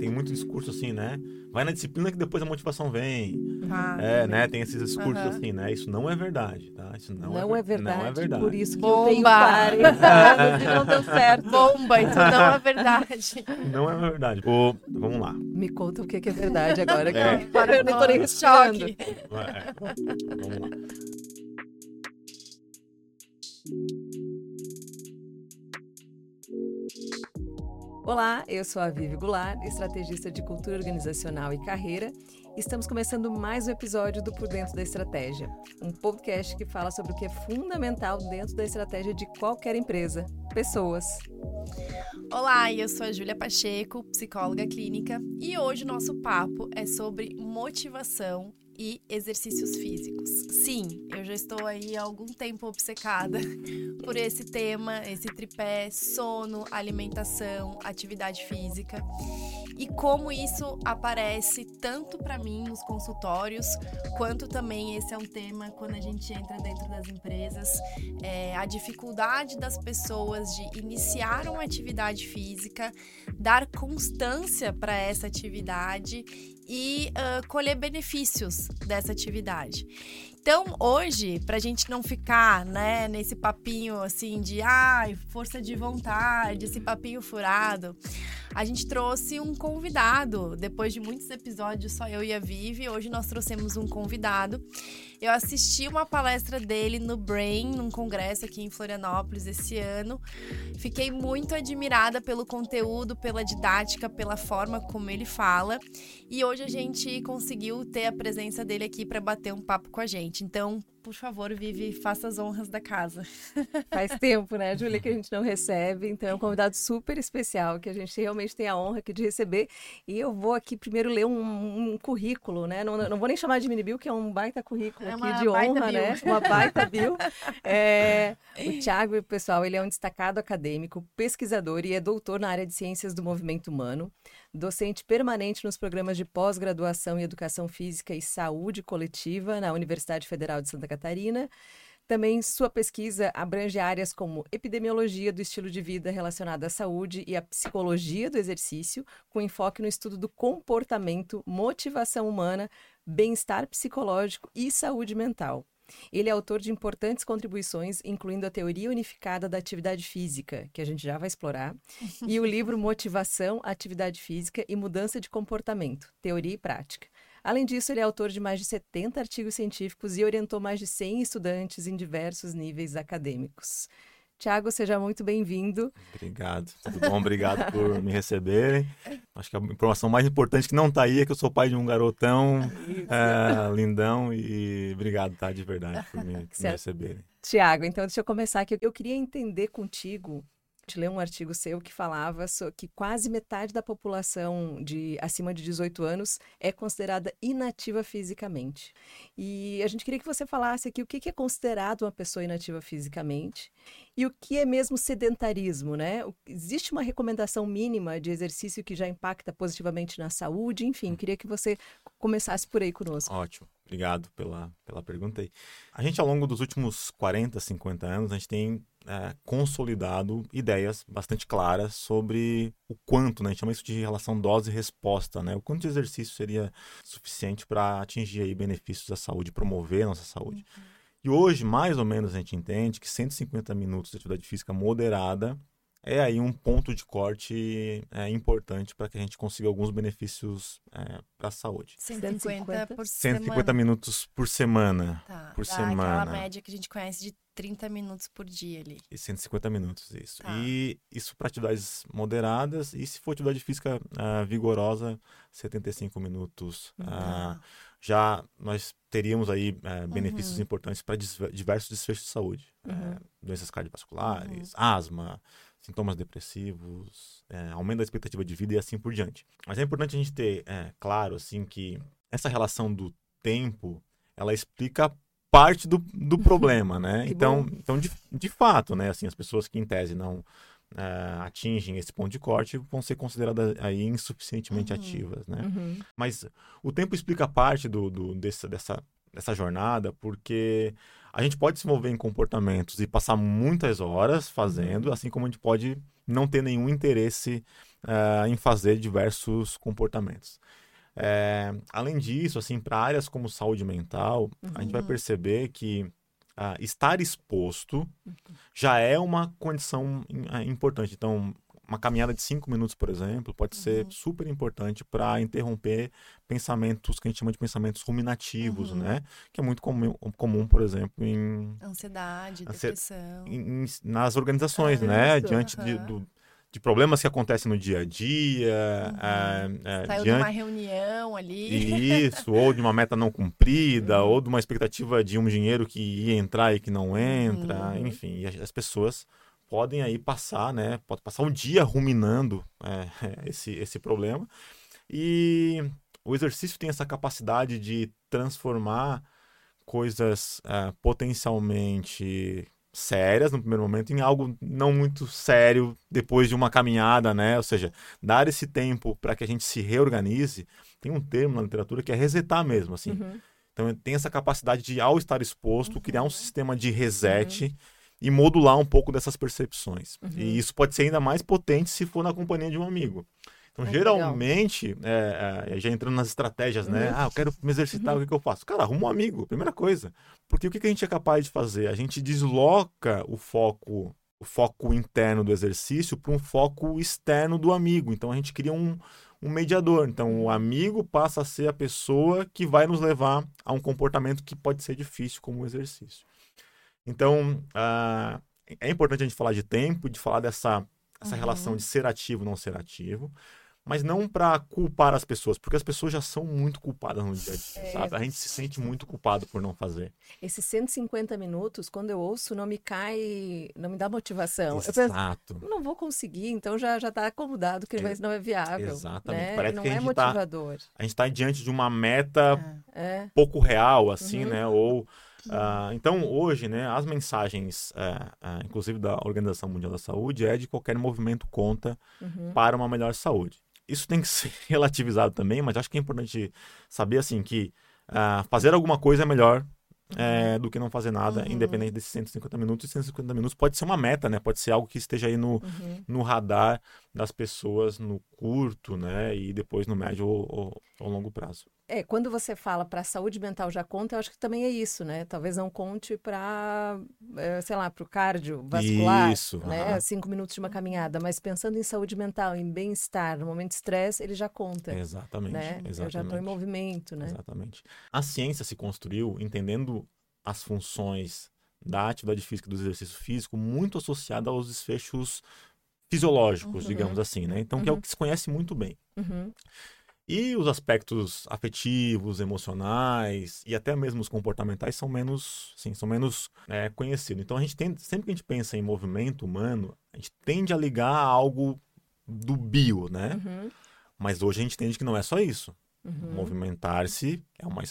tem muito discurso assim, né? Vai na disciplina que depois a motivação vem. Tá. É, né? Tem esses discursos Aham. assim, né? Isso não é verdade, tá? Isso não, Não, é ver- verdade. Não é verdade. Por isso que Bomba! eu tenho 40 anos e não deu certo. Bomba, então não é verdade. Não é verdade. Ô, vamos lá. Me conta o que é verdade agora. que É. eu- Eu não tô nem. Choque. É, vamos lá. Olá, eu sou a Vivi Goulart, estrategista de cultura organizacional e carreira. Estamos começando mais um episódio do Por Dentro da Estratégia, um podcast que fala sobre o que é fundamental dentro da estratégia de qualquer empresa: pessoas. Olá, eu sou a Júlia Pacheco, psicóloga clínica, e hoje o nosso papo é sobre motivação e exercícios físicos. Sim, eu já estou aí há algum tempo obcecada por esse tema, esse tripé sono, alimentação, atividade física. E como isso aparece tanto para mim nos consultórios, quanto também esse é um tema quando a gente entra dentro das empresas, é, a dificuldade das pessoas de iniciar uma atividade física, dar constância para essa atividade e ah, colher benefícios dessa atividade. Então, hoje, para a gente não ficar né, nesse papinho assim de ai, força de vontade, esse papinho furado, a gente trouxe um convidado. Depois de muitos episódios, só eu e a Vivi, hoje nós trouxemos um convidado. Eu assisti uma palestra dele no Brain, num congresso aqui em Florianópolis esse ano. Fiquei muito admirada pelo conteúdo, pela didática, pela forma como ele fala. E hoje a gente conseguiu ter a presença dele aqui para bater um papo com a gente. Então, por favor, Vivi, faça as honras da casa. Faz tempo, né, Júlia, que a gente não recebe. Então é um convidado super especial que a gente realmente tem a honra aqui de receber. E eu vou aqui primeiro ler um, um currículo, né? Não, não vou nem chamar de mini bio, que é um baita currículo É aqui de honra, né? Uma baita bio. É, o Thiago, pessoal, ele é um destacado acadêmico, pesquisador e é doutor na área de ciências do movimento humano, docente permanente nos programas de pós-graduação em educação física e saúde coletiva na Universidade Federal de Santa Catarina. Também sua pesquisa abrange áreas como epidemiologia do estilo de vida relacionada à saúde e a psicologia do exercício, com enfoque no estudo do comportamento, motivação humana, bem-estar psicológico e saúde mental. Ele é autor de importantes contribuições, incluindo a teoria unificada da atividade física, que a gente já vai explorar, e o livro Motivação, Atividade Física e Mudança de Comportamento, Teoria e Prática. Além disso, ele é autor de mais de 70 artigos científicos e orientou mais de 100 estudantes em diversos níveis acadêmicos. Tiago, seja muito bem-vindo. Obrigado. Tudo bom? Obrigado por me receberem. Acho que a informação mais importante que não está aí é que eu sou pai de um garotão é, lindão e obrigado, tá? De verdade, por me, me receberem. Tiago, então deixa eu começar aqui. Eu queria entender contigo, te ler um artigo seu que falava que quase metade da população de acima de 18 anos é considerada inativa fisicamente. E a gente queria que você falasse aqui o que é considerado uma pessoa inativa fisicamente e o que é mesmo sedentarismo, né? Existe uma recomendação mínima de exercício que já impacta positivamente na saúde? Enfim, queria que você começasse por aí conosco. Ótimo. Obrigado pela, pela pergunta aí. A gente, ao longo dos últimos 40, 50 anos, a gente tem é, consolidado ideias bastante claras sobre o quanto, né? A gente chama isso de relação dose e resposta, né? O quanto de exercício seria suficiente para atingir aí benefícios da saúde, promover a nossa saúde. E hoje, mais ou menos, a gente entende que 150 minutos de atividade física moderada é aí um ponto de corte é, importante para que a gente consiga alguns benefícios para a saúde. 150 por 150 semana. minutos por semana. Tá, por dá semana. Aquela média que a gente conhece de 30 minutos por dia ali. E 150 minutos, isso. Tá. E isso para atividades moderadas. E se for atividade física ah, vigorosa, 75 minutos. Ah, Tá. já nós teríamos aí eh, benefícios Uhum. importantes para diversos desfechos de saúde. Uhum. Doenças cardiovasculares, Uhum. asma, sintomas depressivos, eh, aumento da expectativa de vida e assim por diante. Mas é importante a gente ter eh, claro assim que essa relação do tempo, ela explica parte do, do problema, né? Então, bom. então de, de fato, né? Assim, as pessoas que em tese não eh, atingem esse ponto de corte vão ser consideradas aí insuficientemente Uhum. ativas, né? Uhum. Mas o tempo explica parte do, do- dessa, dessa, dessa jornada, porque a gente pode se envolver em comportamentos e passar muitas horas fazendo, assim como a gente pode não ter nenhum interesse uh, em fazer diversos comportamentos. É, além disso, assim, para áreas como saúde mental, uhum. a gente vai uhum. perceber que uh, estar exposto já é uma condição importante. Então, uma caminhada de cinco minutos, por exemplo, pode uhum. ser super importante para interromper pensamentos que a gente chama de pensamentos ruminativos, uhum. né? Que é muito comum, comum por exemplo, em... Ansiedade, depressão. Em, em, nas organizações, né? Isso, Diante de, do, de problemas que acontecem no dia a dia. Uhum. É, é, Saiu diante... de uma reunião ali. Isso, ou de uma meta não cumprida, uhum. ou de uma expectativa de um dinheiro que ia entrar e que não entra, uhum. enfim. As pessoas podem aí passar, né? Pode passar um dia ruminando é, esse, esse problema. E o exercício tem essa capacidade de transformar coisas é, potencialmente sérias no primeiro momento em algo não muito sério depois de uma caminhada, né? Ou seja, dar esse tempo para que a gente se reorganize. Tem um termo na literatura que é resetar mesmo, assim. Uhum. Então tem essa capacidade de, ao estar exposto, uhum. criar um sistema de reset. Uhum e modular um pouco dessas percepções. Uhum. E isso pode ser ainda mais potente se for na companhia de um amigo. Então, é geralmente, é, é, já entrando nas estratégias, né? uhum. Ah, eu quero me exercitar, uhum. o que, que, eu faço? Cara, arruma um amigo, primeira coisa. Porque o que, que a gente é capaz de fazer? A gente desloca o foco, o foco interno do exercício para um foco externo do amigo. Então, a gente cria um, um mediador. Então, o amigo passa a ser a pessoa que vai nos levar a um comportamento que pode ser difícil, como o exercício. Então, uh, é importante a gente falar de tempo, de falar dessa essa uhum. relação de ser ativo não ser ativo, mas não para culpar as pessoas, porque as pessoas já são muito culpadas no dia a dia, é, sabe? A gente se sente muito culpado por não fazer. Esses 150 minutos, quando eu ouço, não me cai, não me dá motivação. Exato. Eu penso, não vou conseguir, então já já está acomodado que é, não é viável. Exatamente. Né? Parece não que a é gente tá motivador. Tá, a gente está diante de uma meta é. pouco real, assim, uhum. né? Ou Uh, então, hoje, né, as mensagens, uh, uh, inclusive da Organização Mundial da Saúde, é de qualquer movimento conta uhum. para uma melhor saúde. Isso tem que ser relativizado também, mas acho que é importante saber assim que fazer alguma coisa é melhor é, do que não fazer nada, uhum. independente desses 150 minutos. E 150 minutos pode ser uma meta, né? Pode ser algo que esteja aí no, uhum. no radar das pessoas no curto, né? E depois no médio ou, ou, longo prazo. É, quando você fala para a saúde mental já conta, eu acho que também é isso, né? Talvez não conte para, é, sei lá, para o cardiovascular, isso, né? Uhum. Cinco minutos de uma caminhada, mas pensando em saúde mental, em bem-estar, no momento de estresse, ele já conta. Exatamente. Né? exatamente. Eu já estou em movimento, né? Exatamente. A ciência se construiu entendendo as funções da atividade física do exercício físico muito associada aos desfechos fisiológicos, uhum. digamos assim, né? Então, que é o uhum. que se conhece muito bem. Uhum. E os aspectos afetivos, emocionais e até mesmo os comportamentais são menos, sim, são menos é, conhecidos. Então a gente tem, sempre que a gente pensa em movimento humano, a gente tende a ligar a algo do bio, né? Uhum. Mas hoje a gente entende que não é só isso. Uhum. Movimentar-se é uma,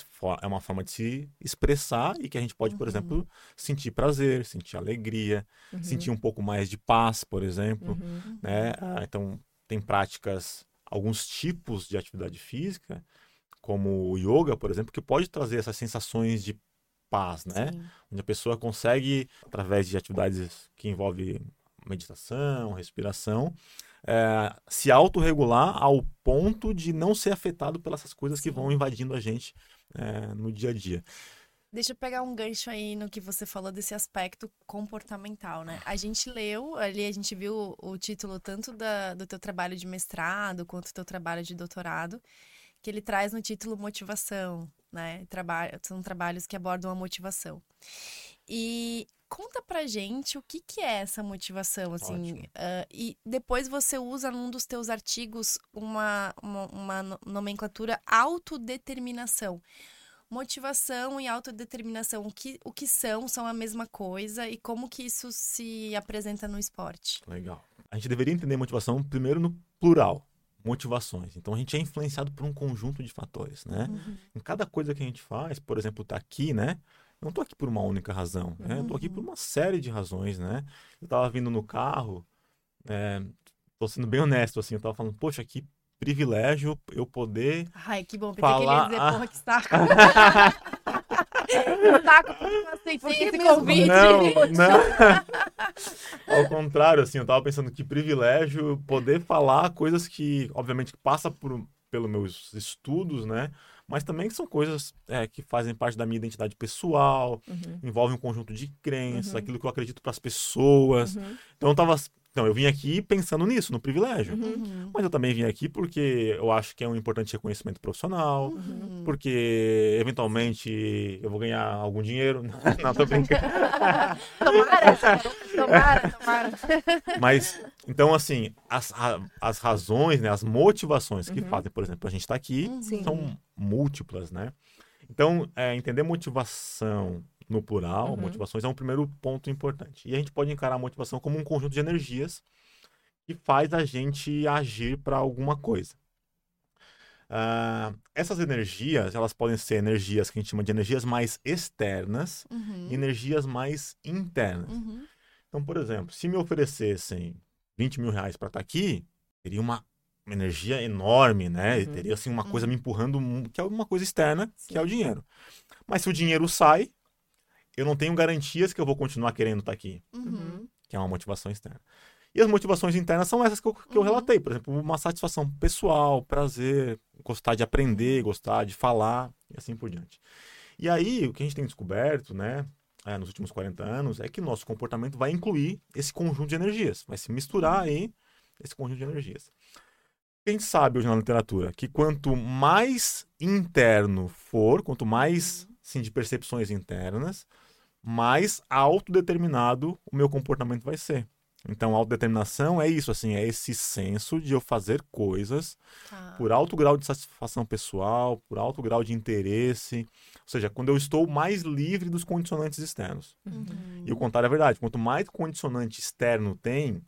é uma forma de se expressar e que a gente pode, por uhum. exemplo, sentir prazer, sentir alegria, uhum. sentir um pouco mais de paz, por exemplo. Uhum. Né? Ah, então, tem práticas alguns tipos de atividade física, como o yoga, por exemplo, que pode trazer essas sensações de paz, né? Sim. Onde a pessoa consegue, através de atividades que envolvem meditação, respiração, é, se autorregular ao ponto de não ser afetado pelas coisas que vão invadindo a gente é, no dia a dia. Deixa eu pegar um gancho aí no que você falou desse aspecto comportamental, né? A gente leu, ali a gente viu o título tanto da, do teu trabalho de mestrado quanto do teu trabalho de doutorado, que ele traz no título motivação, né? Trabalho, são trabalhos que abordam a motivação. E conta pra gente o que, que é essa motivação, assim. Uh, e depois você usa num dos teus artigos uma, uma, uma nomenclatura autodeterminação motivação e autodeterminação, o que, o que são, são a mesma coisa e como que isso se apresenta no esporte? Legal. A gente deveria entender motivação primeiro no plural, motivações. Então a gente é influenciado por um conjunto de fatores, né? Uhum. Em cada coisa que a gente faz, por exemplo, tá aqui, né? Não tô aqui por uma única razão, né? Uhum. Eu tô aqui por uma série de razões, né? Eu tava vindo no carro, é, tô sendo bem honesto, assim, eu tava falando, poxa, que privilégio eu poder. Ai, que bom, pensei falar... que ele ia dizer, porra, que saco. Taco, porque mesmo? convite. Não, não. Ao contrário, assim, eu tava pensando que privilégio poder falar coisas que, obviamente, passa por, pelos meus estudos, né? Mas também são coisas é, que fazem parte da minha identidade pessoal, Uhum. envolvem um conjunto de crenças, Uhum. aquilo que eu acredito para as pessoas. Uhum. Então eu tava, então eu vim aqui pensando nisso, no privilégio. Uhum. Mas eu também vim aqui porque eu acho que é um importante reconhecimento profissional, Uhum. porque eventualmente eu vou ganhar algum dinheiro. Não, tô brincando. Tomara, tomara, tomara. Mas, então, assim, as, as razões, né, as motivações que Uhum. fazem, por exemplo, a gente estar aqui Sim. são múltiplas, né? Então, é, entender motivação no plural, Uhum. motivações é um primeiro ponto importante. E a gente pode encarar a motivação como um conjunto de energias que faz a gente agir para alguma coisa. Ah, essas energias, elas podem ser energias que a gente chama de energias mais externas Uhum. e energias mais internas. Uhum. Então, por exemplo, se me oferecessem 20 mil reais para estar aqui, teria uma energia enorme, né? Uhum. Teria assim uma coisa Uhum. me empurrando, que é uma coisa externa, que é o Sim. dinheiro. Mas se o dinheiro sai, eu não tenho garantias que eu vou continuar querendo estar aqui, Uhum. que é uma motivação externa. E as motivações internas são essas que eu, que eu Uhum. relatei, por exemplo, uma satisfação pessoal, prazer, gostar de aprender, gostar de falar e assim por diante. E aí, o que a gente tem descoberto, né, é, nos últimos 40 anos, é que nosso comportamento vai incluir esse conjunto de energias, vai se misturar aí esse conjunto de energias. A gente sabe hoje na literatura que quanto mais interno for, quanto mais sim, de percepções internas, mais autodeterminado o meu comportamento vai ser. Então, autodeterminação é isso, assim, é esse senso de eu fazer coisas Tá. por alto grau de satisfação pessoal, por alto grau de interesse, ou seja, quando eu estou mais livre dos condicionantes externos. Uhum. E o contrário é verdade. Quanto mais condicionante externo tem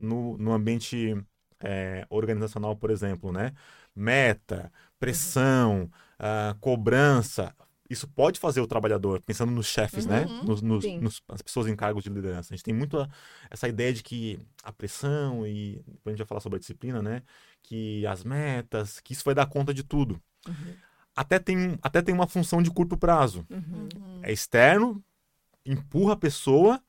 no, no ambiente é, organizacional, por exemplo, né? Meta, pressão, ah, cobrança. Isso pode fazer o trabalhador, pensando nos chefes, né? Uhum. Nos, nos- Sim. nos- as pessoas em cargos de liderança. A gente tem muito a- essa ideia de que a pressão, e depois a gente vai falar sobre a disciplina, né? Que as metas, que isso vai dar conta de tudo. Uhum. Até tem, até tem uma função de curto prazo Uhum. Uhum. é externo, empurra a pessoa,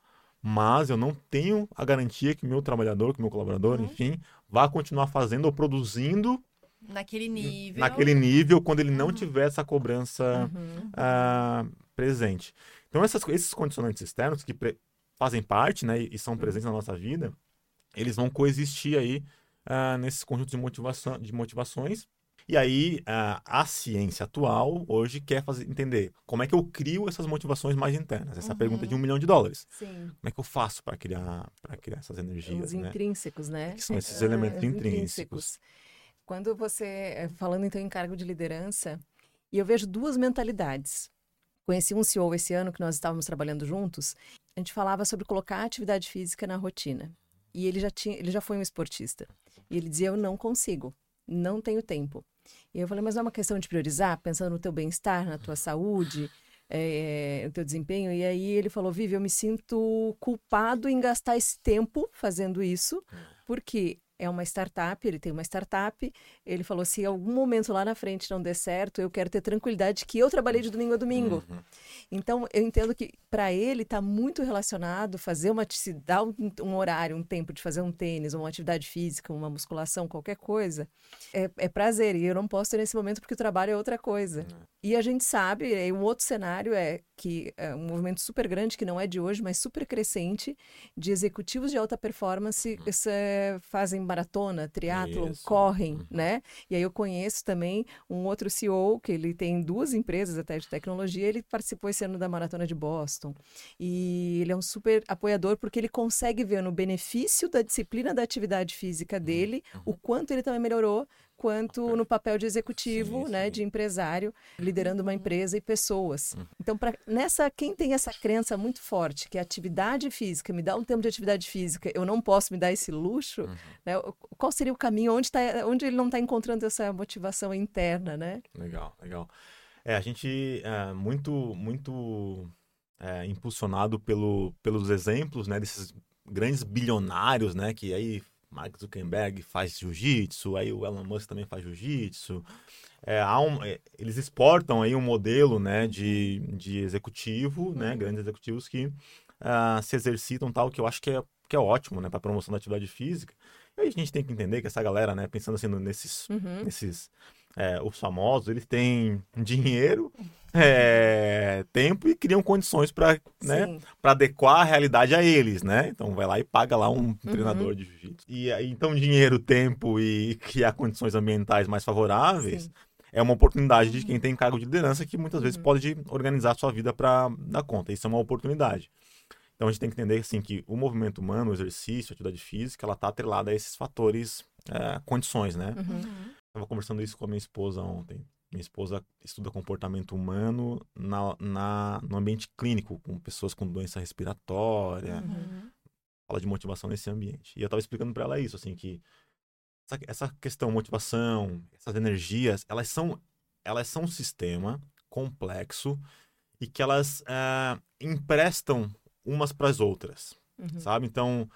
mas eu não tenho a garantia que meu trabalhador, que meu colaborador, Uhum. enfim, vá continuar fazendo ou produzindo Naquele nível. naquele nível quando ele não Uhum. tiver essa cobrança Uhum. ah, presente. Então, essas, esses condicionantes externos que fazem parte né, e e são presentes na nossa vida, eles vão coexistir aí nesses conjuntos de, motivação, de motivações. E aí, ah, a ciência atual hoje quer fazer, entender como é que eu crio essas motivações mais internas. Essa Uhum. pergunta de um milhão de dólares. Sim. Como é que eu faço para criar, criar essas energias? Os Né? intrínsecos, né? Que são esses elementos os intrínsecos. Quando você, eh, falando então em cargo de liderança, e eu vejo duas mentalidades. Conheci um CEO esse ano que nós estávamos trabalhando juntos. A gente falava sobre colocar a atividade física na rotina. E ele já tinha, ele já foi um esportista. E ele dizia: "Eu não consigo, não tenho tempo". E eu falei: "Mas não é uma questão de priorizar, pensando no teu bem-estar, na tua saúde, eh, no teu desempenho?". E aí ele falou: "Vivi, eu me sinto culpado em gastar esse tempo fazendo isso, porque é uma startup, ele tem uma startup. Ele falou: se algum momento lá na frente não der certo, eu quero ter tranquilidade que eu trabalhei de domingo a domingo. Uhum. Então, eu entendo que para ele está muito relacionado fazer uma se dar um, um horário, um tempo de fazer um tênis, uma atividade física, uma musculação, qualquer coisa, é, é prazer. E eu não posso ter nesse momento porque o trabalho é outra coisa. E a gente sabe, e um outro cenário é que é um movimento super grande, que não é de hoje, mas super crescente, de executivos de alta performance que se- fazem maratona, triatlon, Isso. correm, Uhum. né? E aí eu conheço também um outro CEO que ele tem duas empresas até de tecnologia, ele participou esse ano da maratona de Boston. E ele é um super apoiador porque ele consegue ver no benefício da disciplina da atividade física dele o quanto ele também melhorou quanto no papel de executivo, Sim, né, sim. de empresário, liderando uma empresa e pessoas. Uhum. Então, pra, nessa quem tem essa crença muito forte que a atividade física me dá um tempo de atividade física, eu não posso me dar esse luxo, Uhum. né? Qual seria o caminho onde, tá, onde ele não está encontrando essa motivação interna, né? Legal, legal. É, a gente é muito, muito é, impulsionado pelo, pelos exemplos, né, desses grandes bilionários, né, que aí Mark Zuckerberg faz jiu-jitsu, aí o Elon Musk também faz jiu-jitsu. É, um, é, eles exportam aí um modelo né, de, de executivo, né, grandes executivos que uh, se exercitam tal, que eu acho que é, que é ótimo né, para a promoção da atividade física. E aí a gente tem que entender que essa galera, né, pensando assim nesses, uhum. nesses é, os famosos, eles têm dinheiro, é, tempo e criam condições para né, adequar a realidade a eles, né? Então vai lá e paga lá um uhum. treinador de jiu-jitsu. E então dinheiro, tempo e criar condições ambientais mais favoráveis Sim. é uma oportunidade de quem tem cargo de liderança que muitas vezes uhum. pode organizar a sua vida para dar conta. Isso é uma oportunidade. Então a gente tem que entender assim que o movimento humano, o exercício, a atividade física, ela está atrelada a esses fatores, é, condições, né? Uhum. Estava conversando isso com a minha esposa ontem. Minha esposa estuda comportamento humano na, na, no ambiente clínico, com pessoas com doença respiratória. Uhum. Fala de motivação nesse ambiente. E eu estava explicando para ela isso, assim, que essa, essa questão motivação, essas energias, elas são, elas são um sistema complexo e que elas é, emprestam umas para as outras, uhum. sabe? Então,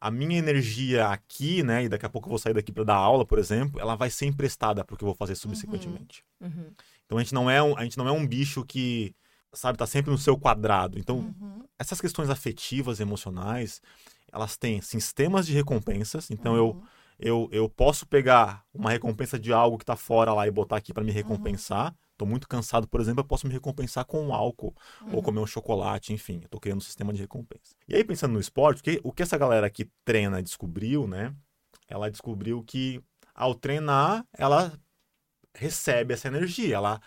a minha energia aqui, né, e daqui a pouco eu vou sair daqui para dar aula, por exemplo, ela vai ser emprestada para o que eu vou fazer subsequentemente. Uhum. Uhum. Então a gente não é um, a gente não é um bicho que, sabe, tá sempre no seu quadrado. Então, uhum. essas questões afetivas, emocionais, elas têm sistemas de recompensas. Então eu uhum. eu, eu posso pegar uma recompensa de algo que está fora lá e botar aqui para me recompensar. Estou muito cansado, por exemplo, eu posso me recompensar com um álcool uhum. ou comer um chocolate, enfim. Estou criando um sistema de recompensa. E aí, pensando no esporte, que, o que essa galera que treina descobriu, né? Ela descobriu que ao treinar, ela recebe essa energia. Ela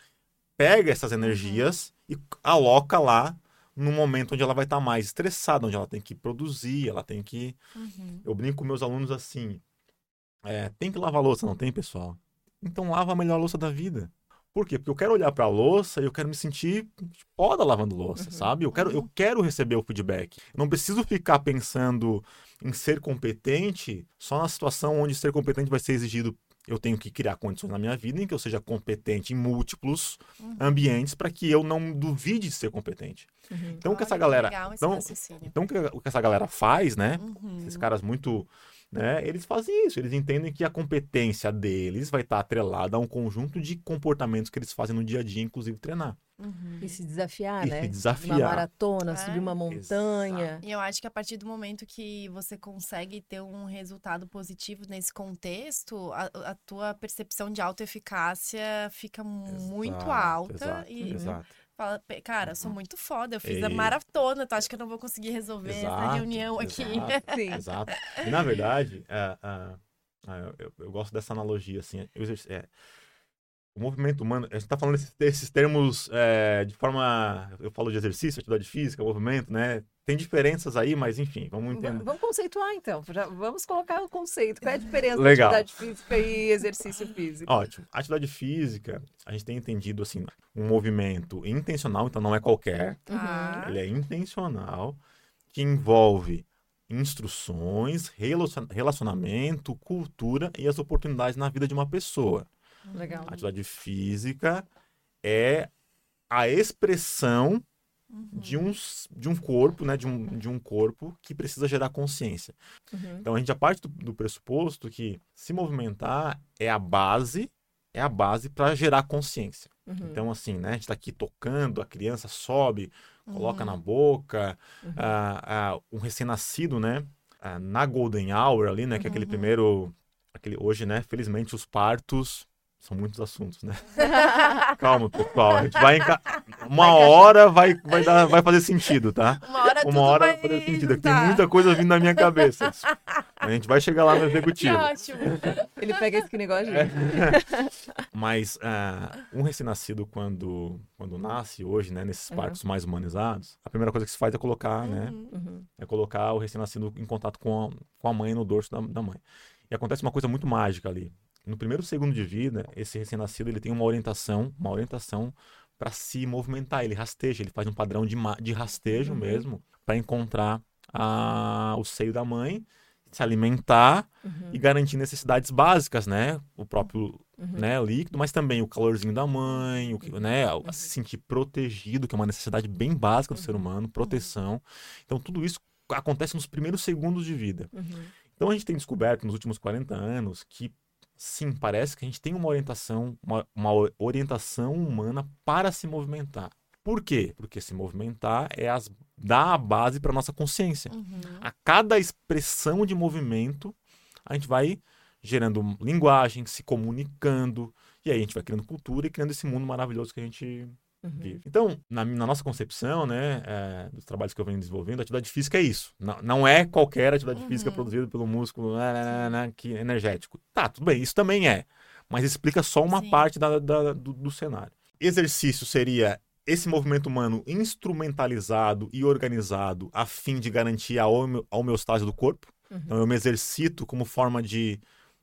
pega essas uhum. energias e aloca lá no momento onde ela vai estar tá mais estressada, onde ela tem que produzir, ela tem que. Uhum. Eu brinco com meus alunos assim: é, tem que lavar louça, não tem, pessoal? Então lava a melhor louça da vida. Por quê? Porque eu quero olhar para a louça e eu quero me sentir foda lavando louça, uhum. sabe? Eu quero, eu uhum. quero receber o feedback. Eu não preciso ficar pensando em ser competente só na situação onde ser competente vai ser exigido. Eu tenho que criar condições na minha vida em que eu seja competente em múltiplos uhum. ambientes para que eu não duvide de ser competente. Uhum. Então, o que essa galera. Então, então, o que essa galera faz, né? Uhum. Esses caras muito né? Eles fazem isso, eles entendem que a competência deles vai estar atrelada a um conjunto de comportamentos que eles fazem no dia a dia, inclusive treinar. Uhum. E se desafiar, e né? Se desafiar. Uma maratona, é. subir uma montanha. Exato. E eu acho que a partir do momento que você consegue ter um resultado positivo nesse contexto, a, a tua percepção de autoeficácia fica exato, muito alta. Exato, e, exato. Fala, cara, sou muito foda, eu fiz e... a maratona, tu acha que eu não vou conseguir resolver exato, essa reunião aqui? Exato, Sim. exato. E na verdade, é, é, é, eu, eu, gosto dessa analogia, assim, eu, é, o movimento humano, a gente está falando desses, desses termos é, de forma. Eu falo de exercício, atividade física, movimento, né? Tem diferenças aí, mas enfim, vamos entender. Vamos conceituar então. Já vamos colocar o conceito. Qual é a diferença Legal. de atividade física e exercício físico? Ótimo. Atividade física, a gente tem entendido assim, um movimento intencional, então não é qualquer. Uhum. Ele é intencional, que envolve instruções, relacionamento, cultura e as oportunidades na vida de uma pessoa. Legal. A atividade física é a expressão uhum. de, um, de um corpo, né? De um, de um corpo que precisa gerar consciência. Uhum. Então a gente já parte do, do pressuposto que se movimentar é a base, é a base para gerar consciência. Uhum. Então, assim, né? A gente está aqui tocando, a criança sobe, coloca na uhum. boca, uhum. ah, ah, um recém-nascido, né? Ah, na Golden Hour ali, né? Que é aquele uhum. primeiro. Aquele, hoje, né? Felizmente, os partos são muitos assuntos, né? Calma, pessoal. A gente vai enca... Uma hora vai, vai, dar, vai fazer sentido, tá? Uma hora, Uma hora vai fazer sentido. Tem muita coisa vindo na minha cabeça. A gente vai chegar lá no executivo. Que ótimo. Ele pega esse negócio. É. Mas uh, um recém-nascido, quando, quando nasce hoje, né? Nesses uhum. partos mais humanizados, a primeira coisa que se faz é colocar, né? uhum. né? Uhum. É colocar o recém-nascido em contato com a, com a mãe no dorso da, da mãe. E acontece uma coisa muito mágica ali no primeiro segundo de vida, esse recém-nascido ele tem uma orientação, uma orientação para se movimentar. Ele rasteja, ele faz um padrão de, de rastejo uhum. mesmo para encontrar a, o seio da mãe, se alimentar uhum. e garantir necessidades básicas, né? O próprio uhum. né, líquido, mas também o calorzinho da mãe, o, né, uhum. se sentir protegido, que é uma necessidade bem básica do ser uhum. humano, proteção. Então tudo isso acontece nos primeiros segundos de vida. Uhum. Então a gente tem descoberto nos últimos 40 anos que sim, parece que a gente tem uma orientação, uma, uma orientação humana para se movimentar. Por quê? Porque se movimentar é as, dá a base para nossa consciência. Uhum. A cada expressão de movimento, a gente vai gerando linguagem, se comunicando, e aí a gente vai criando cultura e criando esse mundo maravilhoso que a gente Uhum. Então, na, na nossa concepção, né, é, dos trabalhos que eu venho desenvolvendo, a atividade física é isso. Não, não é qualquer atividade Uhum. física produzida pelo músculo né, né, né, né, que é energético. Tá, tudo bem, isso também é. Mas explica só uma Sim. parte da- da- do, do cenário. Exercício seria esse movimento humano instrumentalizado e organizado a fim de garantir a home- a homeostase do corpo. Uhum. Então eu me exercito como forma de,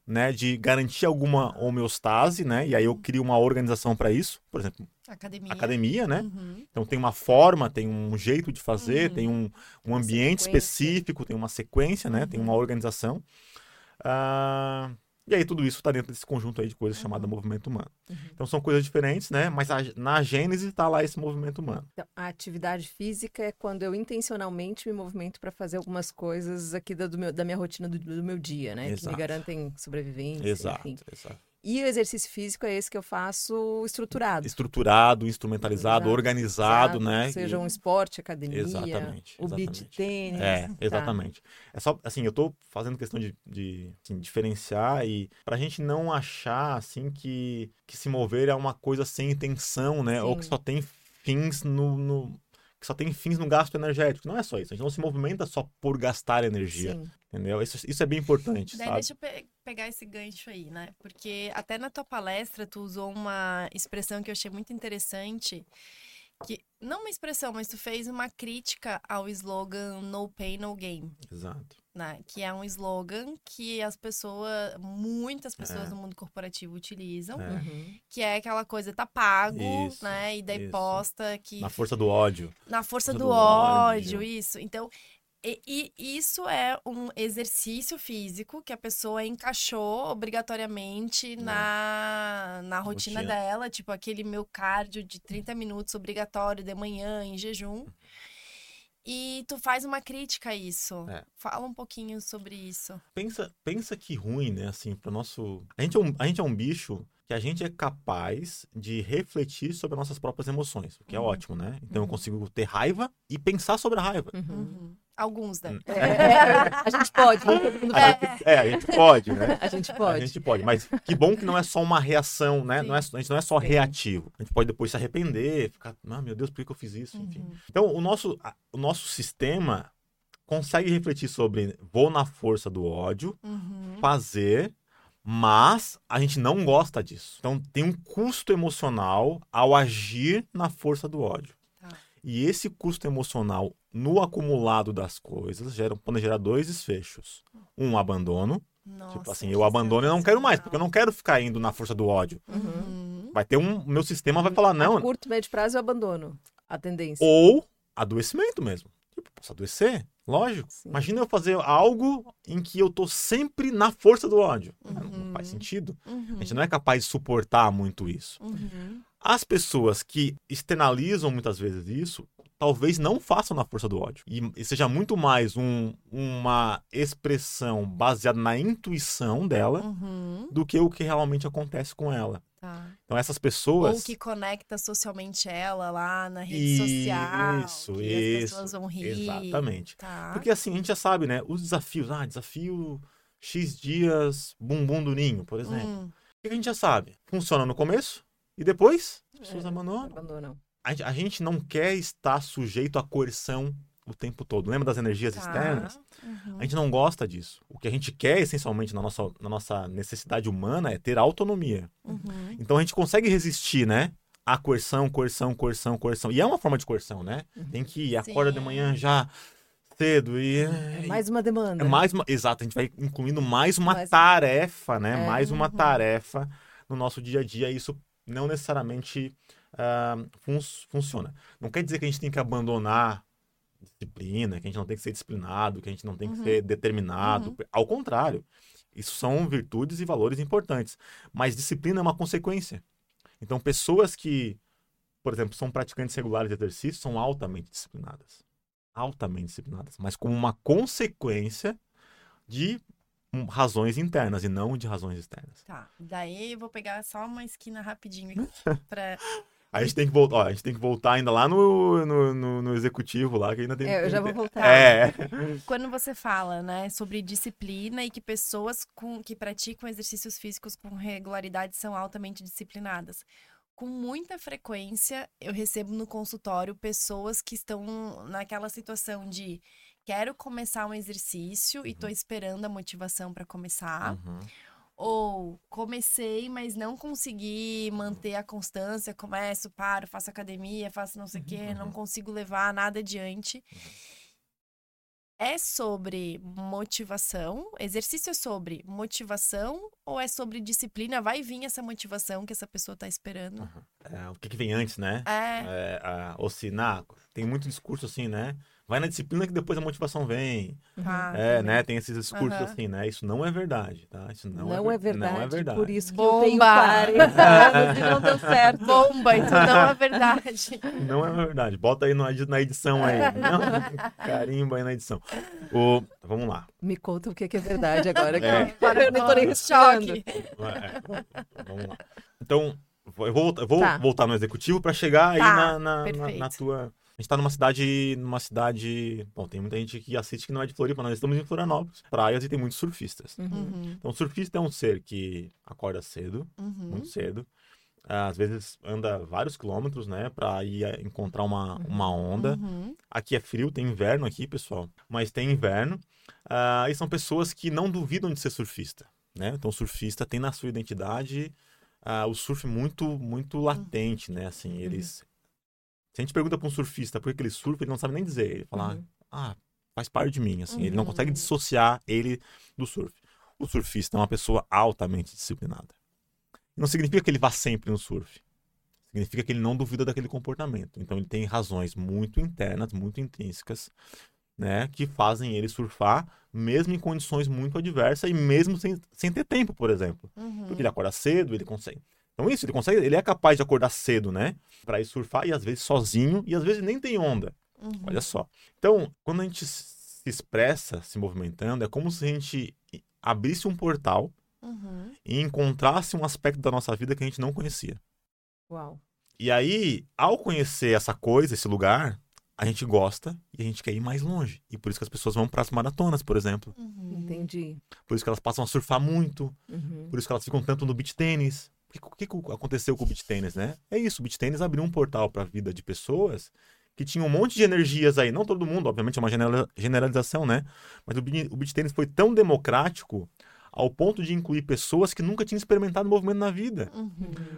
né, de garantir alguma homeostase, né? E aí eu crio uma organização para isso. Por exemplo, Academia. academia, né? Uhum. Então tem uma forma, tem um jeito de fazer, Uhum. tem um, um ambiente específico, tem uma sequência, né? Tem uma Uhum. organização. Ah, e aí tudo isso está dentro desse conjunto aí de coisas Uhum. chamado movimento humano. Uhum. Então são coisas diferentes, né? Mas a- na gênese está lá esse movimento humano. Então, a atividade física é quando eu intencionalmente me movimento para fazer algumas coisas aqui da, do meu- da minha rotina do, do meu dia, né? Que Exato. me garantem sobrevivência. Exato, enfim. exato. E o exercício físico é esse que eu faço estruturado. Estruturado, instrumentalizado, Exato, organizado, Exato. né? Seja E- um esporte, academia, Exatamente, o exatamente. tênis. É, tá. exatamente. É só, assim, eu tô fazendo questão de, de assim, diferenciar e pra gente não achar, assim, que, que se mover é uma coisa sem intenção, né? Ou que Sim. só tem fins no, no- que só tem fins no gasto energético. Não é só isso. A gente não se movimenta só por gastar energia, Sim. entendeu? Isso, isso é bem importante, Daí sabe? deixa eu pe- pegar esse gancho aí, né? Porque até na tua palestra tu usou uma expressão que eu achei muito interessante, que não uma expressão, mas tu fez uma crítica ao slogan No Pain No Gain, Exato. né? Que é um slogan que as pessoas, muitas pessoas É. no mundo corporativo utilizam, É. Uhum. que é aquela coisa tá pago, Isso, né? E daí isso. posta que Na força do ódio. na força Força do, do ódio, ódio. isso. Então, e, e isso é um exercício físico que a pessoa encaixou obrigatoriamente na, na rotina, É. Rotina. dela, tipo aquele meu cardio de 30 minutos obrigatório de manhã em jejum. E tu faz uma crítica a isso. É. Fala um pouquinho sobre isso. Pensa, pensa que ruim, né? Assim, para nosso. A gente, é um, a gente é um bicho que a gente é capaz de refletir sobre as nossas próprias emoções, o que é Uhum. ótimo, né? Então eu Uhum. consigo ter raiva e pensar sobre a raiva. Uhum. Alguns, né? É, é, a gente pode, né? A gente- é, a gente pode, né? A gente A pode. gente pode, mas que bom que não é só uma reação, né? Sim. Não é, a gente não é só Sim. reativo. A gente pode depois se arrepender, ficar, ah, meu Deus, por que eu fiz isso? Enfim. Uhum. Então, o nosso, a- o nosso sistema consegue refletir sobre vou na força do ódio, Uhum. fazer, mas a gente não gosta disso. Então tem um custo emocional ao agir na força do ódio. Tá. E esse custo emocional no acumulado das coisas gera, pode gerar dois desfechos. Um abandono, Nossa, tipo assim, eu abandono e não quero mais, porque eu não quero ficar indo na força do ódio. Uhum. Vai ter um, meu sistema vai falar A não, curto, médio prazo eu abandono a tendência. ou adoecimento mesmo. Tipo, posso adoecer? Lógico. Sim. Imagina eu fazer algo em que eu tô sempre na força do ódio. Não Uhum. faz sentido. Uhum. A gente não é capaz de suportar muito isso. Uhum. As pessoas que externalizam muitas vezes isso, talvez não façam na força do ódio. E, seja muito mais um- uma expressão baseada na intuição dela Uhum. do que o que realmente acontece com ela. Tá. Então essas pessoas. Ou que conecta socialmente ela lá na rede Isso, social. isso, que as pessoas vão rir. Exatamente. Tá. Porque assim, a gente já sabe, né? Os desafios. Ah, desafio X dias bumbum do ninho, por exemplo. Hum, O que a gente já sabe? Funciona no começo e depois as pessoas É, abandonam. Abandonam. A gente, a não quer estar sujeito à coerção o tempo todo. Lembra das energias tá. externas? Uhum. A gente não gosta disso. O que a gente quer, essencialmente, na nossa, na nossa necessidade humana é ter autonomia. Uhum. Então a gente consegue resistir, né? À coerção, coerção, coerção, coerção. E é uma forma de coerção, né? Tem que ir, acorda de Sim. manhã já cedo e. É mais uma demanda. É mais uma. Exato, a gente vai incluindo mais uma Mais- tarefa, né? É. Mais uma Uhum. tarefa no nosso dia a dia. E isso não necessariamente ah, fun- funciona. Não quer dizer que a gente tem que abandonar disciplina, que a gente não tem que ser disciplinado, que a gente não tem que Uhum. ser determinado. Uhum. Ao contrário, isso são virtudes e valores importantes. Mas disciplina é uma consequência. Então, pessoas que, por exemplo, são praticantes regulares de exercício são altamente disciplinadas. Altamente disciplinadas. Mas como uma consequência de razões internas e não de razões externas. Tá. Daí eu vou pegar só uma esquina rapidinho aqui pra. Aí a gente tem que voltar, ó, a gente tem que voltar ainda lá no, no, no, no executivo lá, que ainda tem É, eu já vou voltar. É, Quando você fala, né, sobre disciplina e que pessoas com, que praticam exercícios físicos com regularidade são altamente disciplinadas. Com muita frequência, eu recebo no consultório pessoas que estão naquela situação de quero começar um exercício e tô esperando a motivação para começar. Uhum. Ou comecei, mas não consegui manter a constância, começo, paro, faço academia, faço não sei o quê, não consigo levar nada adiante. É sobre motivação? Exercício é sobre motivação ou é sobre disciplina? Vai vir essa motivação que essa pessoa tá esperando? É, o que, que vem antes, né? É, É, a, ou se, na, tem muito discurso assim, né? Vai na disciplina que depois a motivação vem. tá. é, né? Tem esses discursos assim, né? Isso não é verdade, tá? Isso não, Não, é ver- verdade, Não é verdade. Por isso que eu tenho Bomba! 40 anos e não deu certo. Bomba, então não é verdade. Não é verdade. Bota aí na edi- na edição aí. Não, carimba aí na edição. O, vamos lá. Me conta o que que é verdade agora. que É. eu- Agora eu não tô nem. Choque. É, vamos lá. Então, vou- eu vou, voltar- eu vou Tá. voltar no executivo para chegar aí Tá, na, na, na, perfeito. na tua. A gente tá numa cidade, numa cidade. Bom, tem muita gente que assiste que não é de Floripa, nós estamos em Florianópolis, praias e tem muitos surfistas. Uhum. Uhum, Então, o surfista é um ser que acorda cedo, uhum. muito cedo. Às vezes anda vários quilômetros, né, para ir eh, encontrar uma, uma onda. Uhum. Aqui é frio, tem inverno aqui, pessoal, mas tem inverno. Ah, e são pessoas que não duvidam de ser surfista, né? Então, o surfista tem na sua identidade ah, o surf muito, muito latente, né? Assim, eles. Se a gente pergunta para um surfista por que ele surfa, ele não sabe nem dizer. Ele fala, Uhum. ah, faz parte de mim, assim. Ele não Uhum. consegue dissociar ele do surf. O surfista é uma pessoa altamente disciplinada. Não significa que ele vá sempre no surf. Significa que ele não duvida daquele comportamento. Então ele tem razões muito internas, muito intrínsecas, né, que fazem ele surfar, mesmo em condições muito adversas e mesmo sem, sem ter tempo, por exemplo. Uhum. Porque ele acorda cedo, ele consegue. Então isso, ele consegue, ele é capaz de acordar cedo, né, para ir surfar e às vezes sozinho e às vezes nem tem onda. Uhum. Olha só. Então, quando a gente se expressa se movimentando, é como se a gente abrisse um portal Uhum. e encontrasse um aspecto da nossa vida que a gente não conhecia. Uau. E aí, ao conhecer essa coisa, esse lugar, a gente gosta e a gente quer ir mais longe. E por isso que as pessoas vão para as maratonas, por exemplo. Uhum. Entendi. Por isso que elas passam a surfar muito. Uhum. Por isso que elas ficam tanto no beach tênis. O que, que aconteceu com o beach tênis, né? É isso, o beach tênis abriu um portal para a vida de pessoas que tinham um monte de energias aí. Não todo mundo, obviamente é uma general- generalização, né? Mas o, o beach tênis foi tão democrático ao ponto de incluir pessoas que nunca tinham experimentado movimento na vida. Uhum.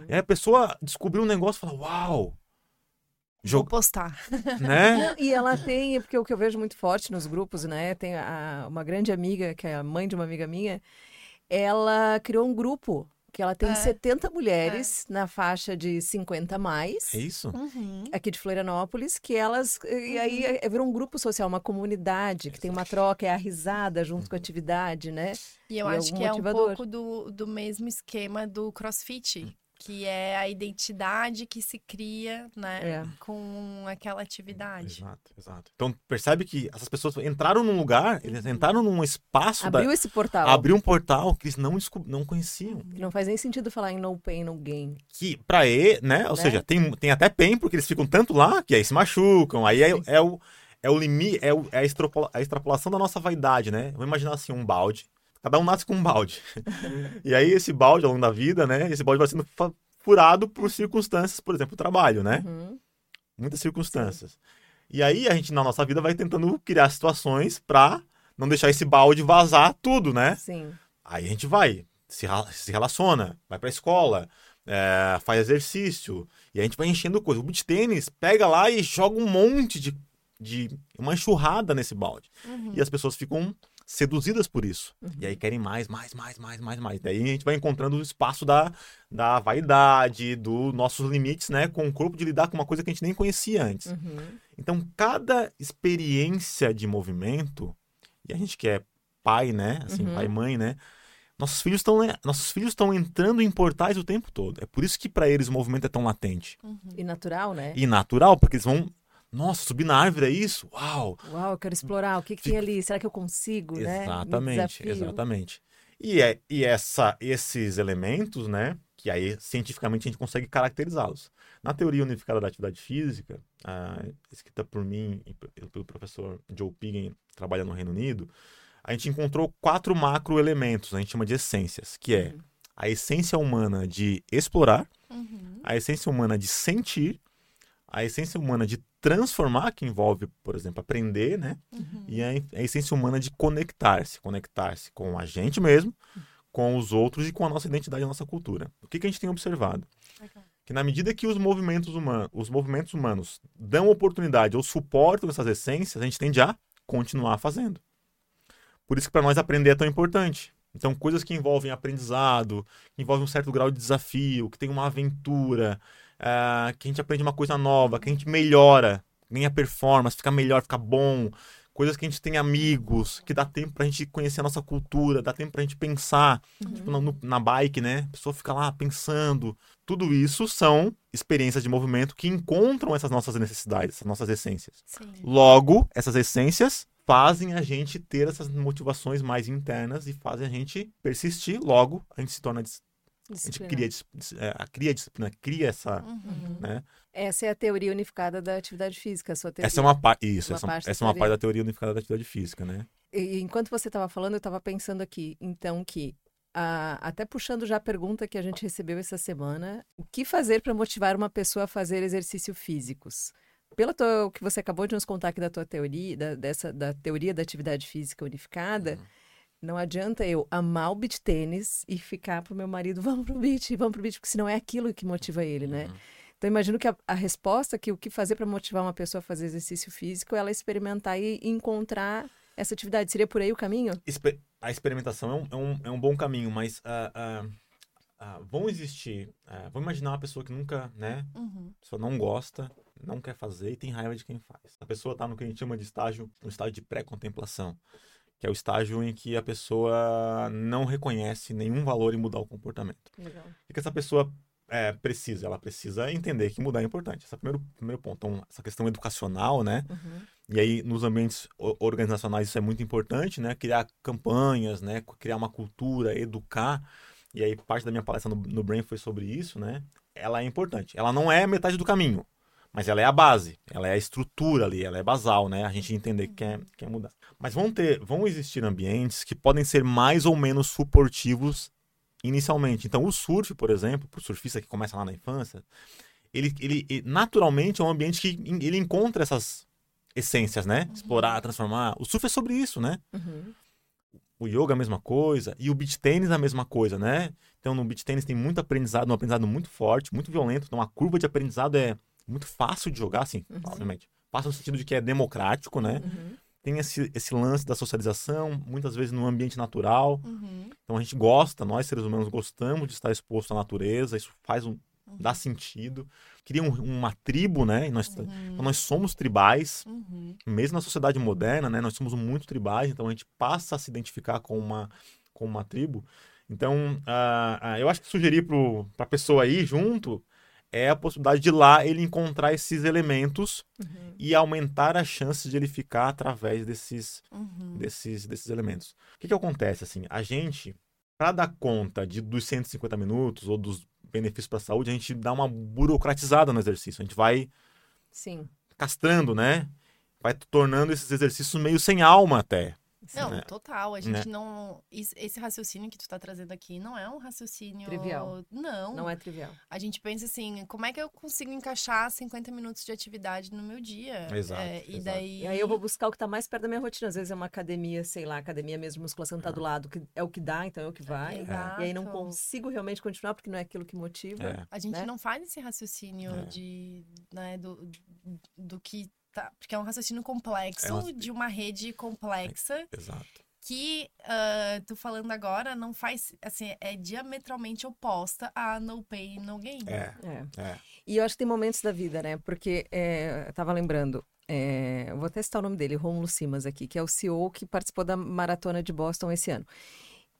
E aí a pessoa descobriu um negócio e falou, uau! Vou postar. né? E ela tem, porque o que eu vejo muito forte nos grupos, né? Tem a- uma grande amiga, que é a mãe de uma amiga minha, ela criou um grupo que ela tem É. 70 mulheres na faixa de 50 a mais. É isso? Uhum. Aqui de Florianópolis, que elas. E aí é- virou um grupo social, uma comunidade, que tem uma troca, é a risada junto com a atividade, né? E eu E é acho um que é um motivador. pouco do, do mesmo esquema do crossfit, que é a identidade que se cria, né, É. com aquela atividade. Exato, exato. Então percebe que essas pessoas entraram num lugar, eles entraram num espaço Abriu da. esse portal. Abriu um portal que eles não, descob... não conheciam. Que Não faz nem sentido falar em no pain, no gain. Que pra ele, né? Ou Né? seja, tem, tem até pain, porque eles ficam tanto lá que aí se machucam. Aí é, é o. É o limite, é, o- é a, extrapola- a extrapolação da nossa vaidade, né? Vamos imaginar assim, um balde. Cada um nasce com um balde. e aí esse balde, ao longo da vida, né? Esse balde vai sendo furado por circunstâncias, por exemplo, o trabalho, né? Uhum. muitas circunstâncias. E aí a gente na nossa vida vai tentando criar situações pra não deixar esse balde vazar tudo, né? Sim. Aí a gente vai, se, se relaciona, vai pra escola, é, faz exercício, e a gente vai enchendo coisa. O beach tênis pega lá e joga um monte de, de uma enxurrada nesse balde. Uhum. E as pessoas ficam seduzidas por isso. Uhum. E aí querem mais, mais, mais, mais, mais, mais. Daí a gente vai encontrando o espaço da, da vaidade, dos nossos limites, né? Com o corpo de lidar com uma coisa que a gente nem conhecia antes. Uhum. Então, cada experiência de movimento, e a gente que é pai, né? Assim, Uhum. pai e mãe, né? Nossos filhos estão nossos filhos estão entrando em portais o tempo todo. É por isso que para eles o movimento é tão latente Uhum. E natural, né? e natural, porque eles vão Nossa, subir na árvore é isso? Uau! Uau, eu quero explorar. O que, que tem ali? Será que eu consigo? né? Me Exatamente, desafio. exatamente. E, é, e essa, esses elementos, né, que aí cientificamente a gente consegue caracterizá-los. Na teoria unificada da atividade física, ah, escrita por mim e pe- pelo professor Joe Piggin, que trabalha no Reino Unido, a gente encontrou quatro macroelementos, a gente chama de essências, que é a essência humana de explorar, Uhum. a essência humana de sentir, a essência humana de transformar, que envolve, por exemplo, aprender, né? Uhum. E a, a essência humana de conectar-se, conectar-se com a gente mesmo, com os outros e com a nossa identidade a nossa cultura. O que, que a gente tem observado? Legal. Que na medida que os movimentos, humanos, os movimentos humanos dão oportunidade ou suportam essas essências, a gente tende a continuar fazendo. Por isso que para nós aprender é tão importante. Então, coisas que envolvem aprendizado, que envolvem um certo grau de desafio, que tem uma aventura, ah, que a gente aprende uma coisa nova, que a gente melhora, ganha performance, fica melhor, fica bom. Coisas que a gente tem amigos, que dá tempo pra gente conhecer a nossa cultura, dá tempo pra gente pensar. Tipo, na, na bike, né? A pessoa fica lá pensando. Tudo isso são experiências de movimento que encontram essas nossas necessidades, essas nossas essências. Sim. Logo, essas essências fazem a gente ter essas motivações mais internas e fazem a gente persistir. Logo, a gente se torna. A gente cria, é, a- cria disciplina, cria essa. Uhum. Né? Essa é a teoria unificada da atividade física, a sua teoria. Essa é uma parte. Isso, Uma essa, parte da essa é uma teoria. parte da teoria unificada da atividade física, né? E enquanto você estava falando, eu estava pensando aqui, então, que até puxando já a pergunta que a gente recebeu essa semana, o que fazer para motivar uma pessoa a fazer exercícios físicos? Pelo tua- o que você acabou de nos contar aqui da tua teoria, da, dessa, da teoria da atividade física unificada, não adianta eu amar o beach tênis e ficar pro meu marido, vamos pro beach, vamos pro beach, porque senão é aquilo que motiva ele, né? Uhum. Então, imagino que a, a resposta, que o que fazer para motivar uma pessoa a fazer exercício físico, é ela experimentar e encontrar essa atividade. Seria por aí o caminho? Exper- a experimentação é um, é um, é um bom caminho, mas ah, ah, ah, vão existir. vamos imaginar uma pessoa que nunca, né? Uhum. A pessoa não gosta, não quer fazer e tem raiva de quem faz. A pessoa está no que a gente chama de estágio, um estágio de pré-contemplação, que é o estágio em que a pessoa não reconhece nenhum valor em mudar o comportamento. Legal. O que essa pessoa é, precisa? Ela precisa entender que mudar é importante. Esse é o primeiro, primeiro ponto. Então, essa questão educacional, né? Uhum. E aí, nos ambientes organizacionais, isso é muito importante, né? Criar campanhas, né? Criar uma cultura, educar. E aí, parte da minha palestra no, no Brain foi sobre isso, né? Ela é importante. Ela não é metade do caminho, mas ela é a base. Ela é a estrutura ali, ela é basal, né? A gente entender que quer, quer mudar. Mas vão ter, vão existir ambientes que podem ser mais ou menos suportivos inicialmente. Então, o surf, por exemplo, para o surfista que começa lá na infância, ele, ele, naturalmente é um ambiente que ele encontra essas essências, né? Explorar, transformar. O surf é sobre isso, né? Uhum. O yoga é a mesma coisa e o beach tênis é a mesma coisa, né? Então no beach tênis tem muito aprendizado, um aprendizado muito forte, muito violento. Então a curva de aprendizado é muito fácil de jogar, assim, Uhum. obviamente. Fácil no sentido de que é democrático, né? Uhum. Tem esse, esse lance da socialização, muitas vezes num ambiente natural. Uhum. Então a gente gosta, nós seres humanos gostamos de estar exposto à natureza, isso faz um. Uhum. dá sentido. Cria um- uma tribo, né? Nós, Uhum. então nós somos tribais, Uhum. mesmo na sociedade moderna, né, nós somos muito tribais, então a gente passa a se identificar com uma, com uma tribo. Então, ah, ah, eu acho que sugerir para a pessoa aí junto é a possibilidade de lá ele encontrar esses elementos Uhum. e aumentar as chances de ele ficar através desses, Uhum. desses, desses elementos. O que, que acontece? assim? A gente, para dar conta de, dos 150 minutos ou dos benefícios para a saúde, a gente dá uma burocratizada no exercício. A gente vai Sim. castrando, né? Vai tornando esses exercícios meio sem alma até. Não, né? total. A gente Né? não. Esse raciocínio que tu tá trazendo aqui não é um raciocínio. Trivial. Não. Não é trivial. A gente pensa assim, como é que eu consigo encaixar 50 minutos de atividade no meu dia? Exato, É, e exato. daí. E aí eu vou buscar o que tá mais perto da minha rotina. Às vezes é uma academia, sei lá, academia mesmo, musculação tá do lado, que é o que dá, então é o que vai. Exato. E aí não consigo realmente continuar porque não é aquilo que motiva. É. A gente né? não faz esse raciocínio É. de, né, do, do que tá. Porque é um raciocínio complexo, É um- de uma rede complexa, Exato. que, ah, tu falando agora, não faz. Assim, é diametralmente oposta a no pain, no gain. É, É. é. E eu acho que tem momentos da vida, né? Porque é, eu tava lembrando, é, eu vou até citar o nome dele, Romulo Simas aqui, que é o CEO que participou da Maratona de Boston esse ano.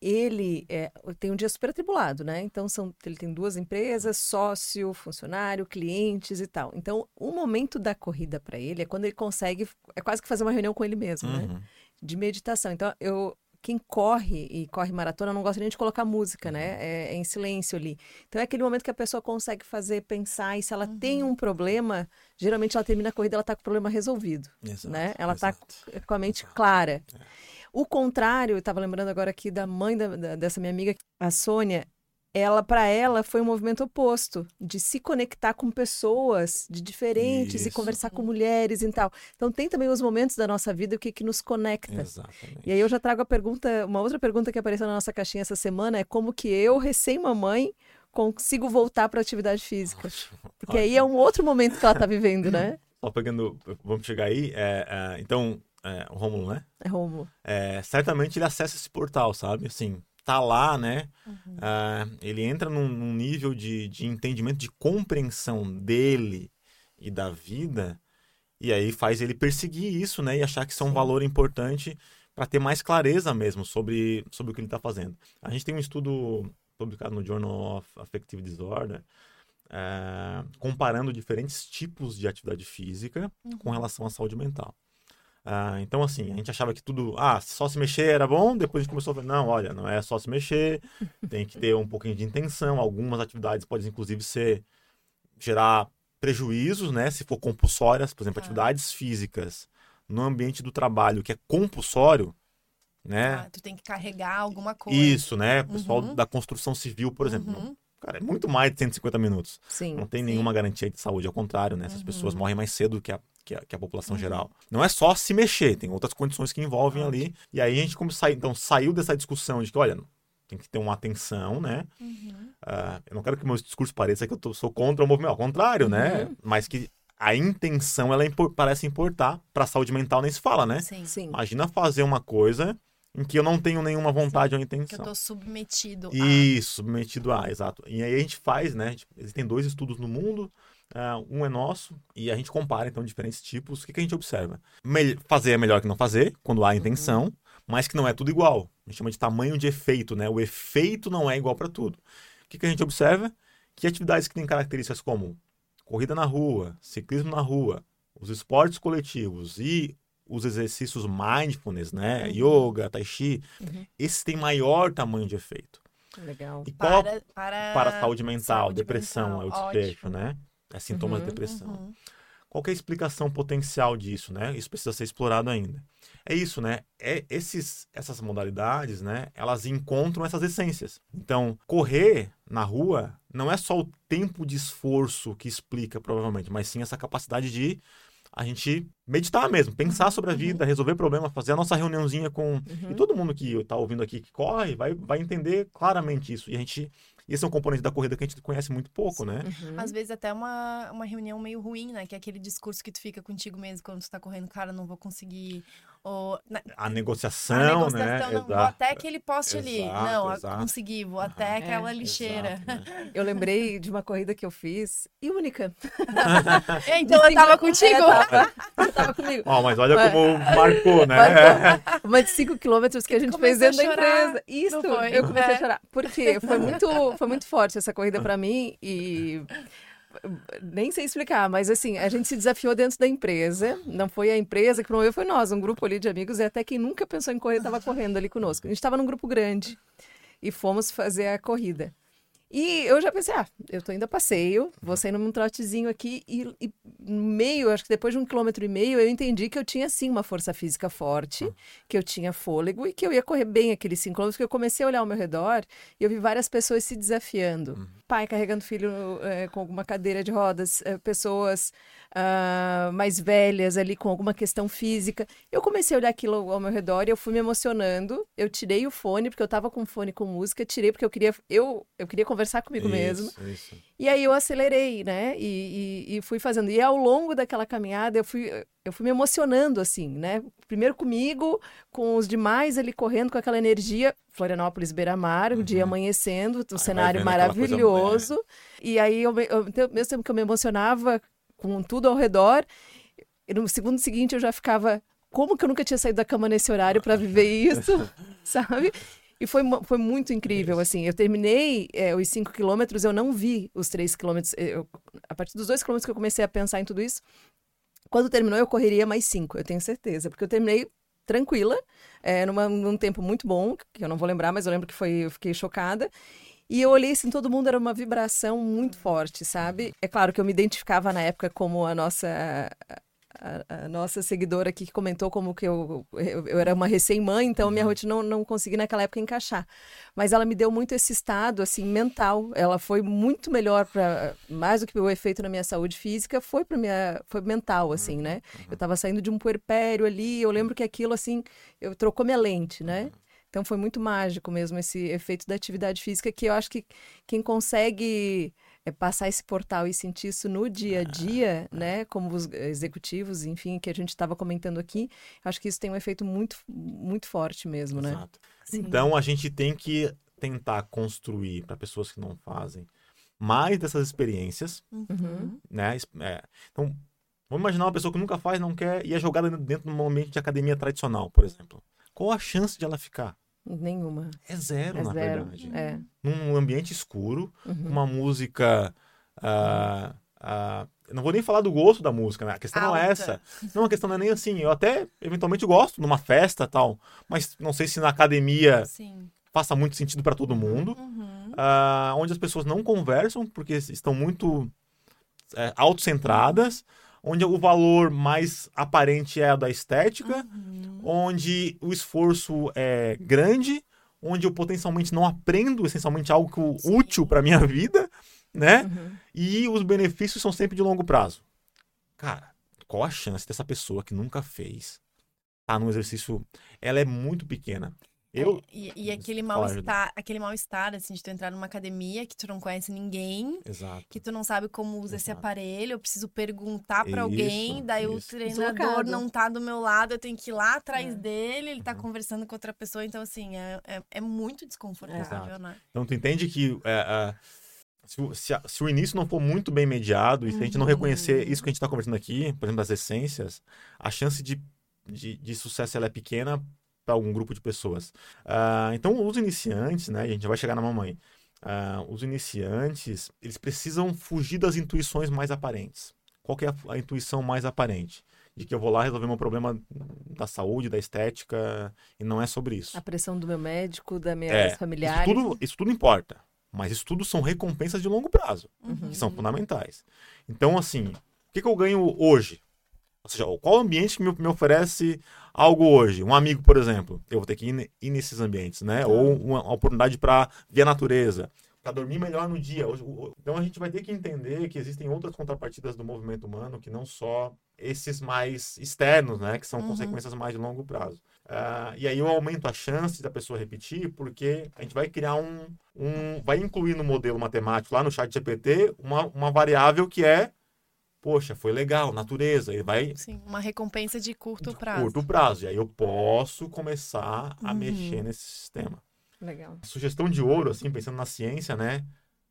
Ele é, tem um dia super atribulado, né? Então são, ele tem duas empresas, sócio, funcionário, clientes e tal. Então o momento da corrida para ele é quando ele consegue, é quase que fazer uma reunião com ele mesmo, né? Uhum. De meditação. Então eu quem corre e corre maratona não gosta nem de colocar música, né? É, é em silêncio ali. Então é aquele momento que a pessoa consegue fazer, pensar, e se ela tem um problema, geralmente ela termina a corrida, ela tá com o problema resolvido, Exato, né? Ela tá exato. com a mente clara. O contrário, eu estava lembrando agora aqui da mãe da- da- dessa minha amiga, a Sônia. Ela, para ela, foi um movimento oposto, de se conectar com pessoas de diferentes e Isso. conversar com mulheres e tal. Então tem também os momentos da nossa vida o que que nos conecta. Exatamente. E aí eu já trago a pergunta, uma outra pergunta que apareceu na nossa caixinha essa semana é como que eu, recém-mamãe, consigo voltar para atividade física? Porque aí é um outro momento que ela está vivendo, né? Só pegando, vamos chegar aí. é, é, então, é, o Rômulo, né? É Romulo. É, certamente ele acessa esse portal, sabe? Assim, tá lá, né? Ah, ele entra num, num nível de, de entendimento, de compreensão dele e da vida, e aí faz ele perseguir isso, né? E achar que isso é um Sim. valor importante para ter mais clareza mesmo sobre, sobre o que ele está fazendo. A gente tem um estudo publicado no Journal of Affective Disorder, ah, comparando diferentes tipos de atividade física com relação à saúde mental. Ah, então, assim, a gente achava que tudo, ah, só se mexer era bom, depois a gente começou a ver, não, olha, não é só se mexer, tem que ter um pouquinho de intenção, algumas atividades podem, inclusive, ser, gerar prejuízos, né, se for compulsórias, por exemplo, Tá. atividades físicas no ambiente do trabalho que é compulsório, né, Ah, tu tem que carregar alguma coisa. isso, né, o pessoal Uhum. da construção civil, por exemplo, Uhum. Cara, é muito mais de 150 minutos. Sim. Não tem Sim. nenhuma garantia de saúde, ao contrário, né? Essas Uhum. pessoas morrem mais cedo que a, que a, que a população Uhum. geral. Não é só se mexer, tem outras condições que envolvem ali. E aí a gente como sai, então saiu dessa discussão de que, olha, tem que ter uma atenção, né? Uhum. Ah, eu não quero que meu discurso pareça que eu tô- sou contra o movimento, ao contrário, né? Uhum. Mas que a intenção ela impor- parece importar para a saúde mental nem se fala, né? Sim. Sim. Imagina fazer uma coisa em que eu não tenho nenhuma vontade ou Que eu intenção. tô submetido a. Isso, submetido a, exato. E aí a gente faz, né? tipo, Existem dois estudos no mundo, ah, um é nosso, e a gente compara, então, diferentes tipos. O que, que a gente observa? Mel- fazer é melhor que não fazer, quando há intenção, mas que não é tudo igual. A gente chama de tamanho de efeito, né? O efeito não é igual para tudo. O que, que a gente observa? Que atividades que têm características como corrida na rua, ciclismo na rua, os esportes coletivos e os exercícios mindfulness, né? Yoga, tai chi, Uhum. esses têm maior tamanho de efeito. Legal. E qual Para, para, saúde mental, saúde depressão mental. é o desfecho, né? É sintomas Uhum, de depressão. Uhum. Qual é a explicação potencial disso, né? Isso precisa ser explorado ainda. É isso, né? É esses, essas modalidades, né? Elas encontram essas essências. Então, correr na rua não é só o tempo de esforço que explica, provavelmente, mas sim essa capacidade de a gente meditar mesmo, pensar sobre a vida, resolver problemas, fazer a nossa reuniãozinha com. Uhum. E todo mundo que está ouvindo aqui que corre vai, vai entender claramente isso. E a gente. Esse é um componente da corrida que a gente conhece muito pouco, né? Uhum. Às vezes até uma, uma reunião meio ruim, né? Que é aquele discurso que tu fica contigo mesmo quando tu tá correndo, cara, não vou conseguir. Ou, na, A negociação, a negociação, né? não, vou até aquele poste ali. Exato, Não, a- exato. consegui, vou até aquela É, lixeira. Exato, né? Eu lembrei de uma corrida que eu fiz, e única. É, então eu tava contigo. É, tava, eu tava comigo. Ó, mas olha É. como marcou, né? Uma de 5 quilômetros que a gente fez dentro da empresa. Isso, não foi? eu comecei É. a chorar. Porque foi muito, foi muito forte essa corrida pra mim e nem sei explicar, mas assim, a gente se desafiou dentro da empresa. Não foi a empresa que promoveu, foi nós, um grupo ali de amigos e até quem nunca pensou em correr estava correndo ali conosco. A gente estava num grupo grande e fomos fazer a corrida. E eu já pensei, ah, eu tô indo a passeio, vou saindo num trotezinho aqui e, e meio, acho que depois de um quilômetro e meio, eu entendi que eu tinha sim uma força física forte, que eu tinha fôlego e que eu ia correr bem aqueles cinco quilômetros, porque eu comecei a olhar ao meu redor e eu vi várias pessoas se desafiando. Pai carregando filho eh, com alguma cadeira de rodas, eh, pessoas ah, mais velhas ali com alguma questão física. Eu comecei a olhar aquilo ao meu redor e eu fui me emocionando. Eu tirei o fone, porque eu tava com fone com música, tirei porque eu queria, eu, eu queria conversar comigo mesmo. Isso, isso. E aí eu acelerei, né? E, e, e fui fazendo. E ao longo daquela caminhada eu fui, eu fui me emocionando, assim, né? Primeiro comigo, com os demais ali correndo com aquela energia. Florianópolis, Beira-Mar, o dia amanhecendo, um Uhum. vai cenário maravilhoso. E aí, eu, eu, então, mesmo tempo que eu me emocionava com tudo ao redor, no segundo seguinte eu já ficava. Como que eu nunca tinha saído da cama nesse horário para viver isso, sabe? E foi, foi muito incrível, assim. Eu terminei é, os 5 quilômetros, eu não vi os 3 quilômetros. Eu, a partir dos 2 quilômetros que eu comecei a pensar em tudo isso, quando terminou, eu correria mais 5, eu tenho certeza. Porque eu terminei tranquila, é, numa, num tempo muito bom, que eu não vou lembrar, mas eu lembro que foi, eu fiquei chocada. E eu olhei assim, todo mundo era uma vibração muito forte, sabe? É claro que eu me identificava na época como a nossa a, a, nossa seguidora aqui que comentou como que eu, eu, eu era uma recém-mãe, então minha uhum. rotina não, não consegui naquela época encaixar. Mas ela me deu muito esse estado, assim, mental. Ela foi muito melhor para mais do que o efeito na minha saúde física, foi para minha, foi mental, assim, né? Uhum. Eu estava saindo de um puerpério ali, eu lembro que aquilo, assim, eu trocou minha lente, né? Uhum. Então foi muito mágico mesmo esse efeito da atividade física que eu acho que quem consegue é passar esse portal e sentir isso no dia a dia, ah, né? Como os executivos, enfim, que a gente estava comentando aqui, acho que isso tem um efeito muito, muito forte mesmo, né? Exato. Então a gente tem que tentar construir para pessoas que não fazem mais dessas experiências, uhum. né? É, então vamos imaginar uma pessoa que nunca faz, não quer e é jogada dentro de um ambiente de academia tradicional, por exemplo. Qual a chance de ela ficar? Nenhuma. É zero, é na zero. verdade. É. Num ambiente escuro, uhum. uma música. Uh, uh, não vou nem falar do gosto da música, né? A questão Alta. não é essa. Não, a questão não é nem assim. Eu até, eventualmente, gosto numa festa tal, mas não sei se na academia Sim. faça muito sentido para todo mundo. Uhum. Uh, onde as pessoas não conversam porque estão muito é, autocentradas onde o valor mais aparente é a da estética, uhum. onde o esforço é grande, onde eu potencialmente não aprendo essencialmente algo Sim. útil para minha vida, né? Uhum. E os benefícios são sempre de longo prazo. Cara, qual a chance dessa pessoa que nunca fez tá num exercício? Ela é muito pequena. Eu... É, e, e, aquele mal-estar, aquele mal-estar, assim, de tu entrar numa academia que tu não conhece ninguém, Exato. que tu não sabe como usa Exato. esse aparelho, eu preciso perguntar para alguém, daí isso. o treinador não tá do meu lado, eu tenho que ir lá atrás é. dele, ele tá uhum. conversando com outra pessoa, então, assim, é, é, é muito desconfortável, né? Então, tu entende que é, se, se, se, o início não for muito bem mediado, e se a gente não reconhecer isso que a gente está conversando aqui, por exemplo, das essências, a chance de, de, de sucesso ela é pequena para algum grupo de pessoas. Uh, então, os iniciantes, né? A gente vai chegar na mamãe. Uh, os iniciantes, eles precisam fugir das intuições mais aparentes. Qual é a, a, intuição mais aparente? De que eu vou lá resolver meu problema da saúde, da estética, e não é sobre isso. A pressão do meu médico, da minha é, familiares. Isso tudo, isso tudo importa. Mas isso tudo são recompensas de longo prazo, uhum. que são fundamentais. Então, assim, o que, que eu ganho hoje? Ou seja, qual ambiente que me, oferece algo hoje? Um amigo, por exemplo, eu vou ter que ir, ir nesses ambientes, né? Tá. Ou uma, uma oportunidade para ver a natureza, para dormir melhor no dia. Então a gente vai ter que entender que existem outras contrapartidas do movimento humano que não só esses mais externos, né? Que são uhum. consequências mais de longo prazo. Uh, e aí eu aumento a chance da pessoa repetir, porque a gente vai criar um, um vai incluir no modelo matemático lá no chat GPT uma, uma variável que é poxa, foi legal, natureza, ele vai... Sim, uma recompensa de curto prazo. Curto prazo, e aí eu posso começar a uhum. mexer nesse sistema. Legal. Sugestão de ouro, assim, pensando na ciência, né?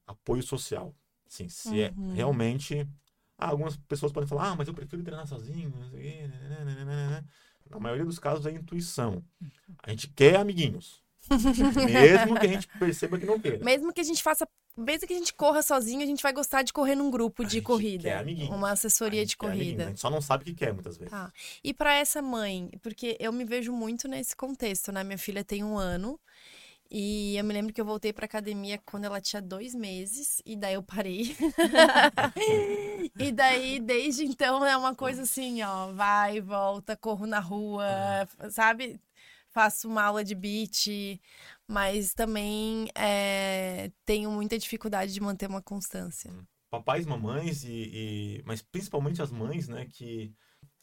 Apoio social. Sim, se é uhum. é realmente... Ah, algumas pessoas podem falar, ah, mas eu prefiro treinar sozinho, não sei Na maioria dos casos é intuição. A gente quer amiguinhos. Mesmo que a gente perceba que não queira. Mesmo que a gente faça mesmo que a gente corra sozinho, a gente vai gostar de correr num grupo de corrida. uma assessoria de corrida. A gente só não sabe o que quer muitas vezes. Tá. E para essa mãe, porque eu me vejo muito nesse contexto, né? Minha filha tem um ano. E eu me lembro que eu voltei pra academia quando ela tinha dois meses, e daí eu parei. e daí, desde então, é uma coisa assim, ó, vai, volta, corro na rua, sabe? Faço uma aula de beat mas também é, tenho muita dificuldade de manter uma constância. Hum. Papais, mamães e, e, mas principalmente as mães, né, que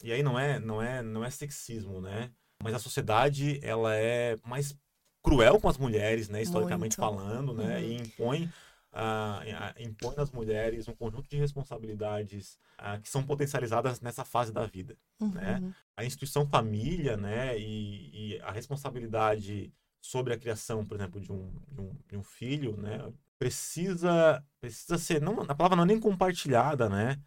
e aí não é não é não é sexismo, né? Mas a sociedade ela é mais cruel com as mulheres, né, historicamente Muito. falando, né, uhum. e impõe uh, impõe às mulheres um conjunto de responsabilidades uh, que são potencializadas nessa fase da vida, uhum. né? A instituição família, né, e, e a responsabilidade sobre a criação, por exemplo, de um, de um, de um filho, né? Precisa, precisa ser, não, a palavra não é nem compartilhada, né?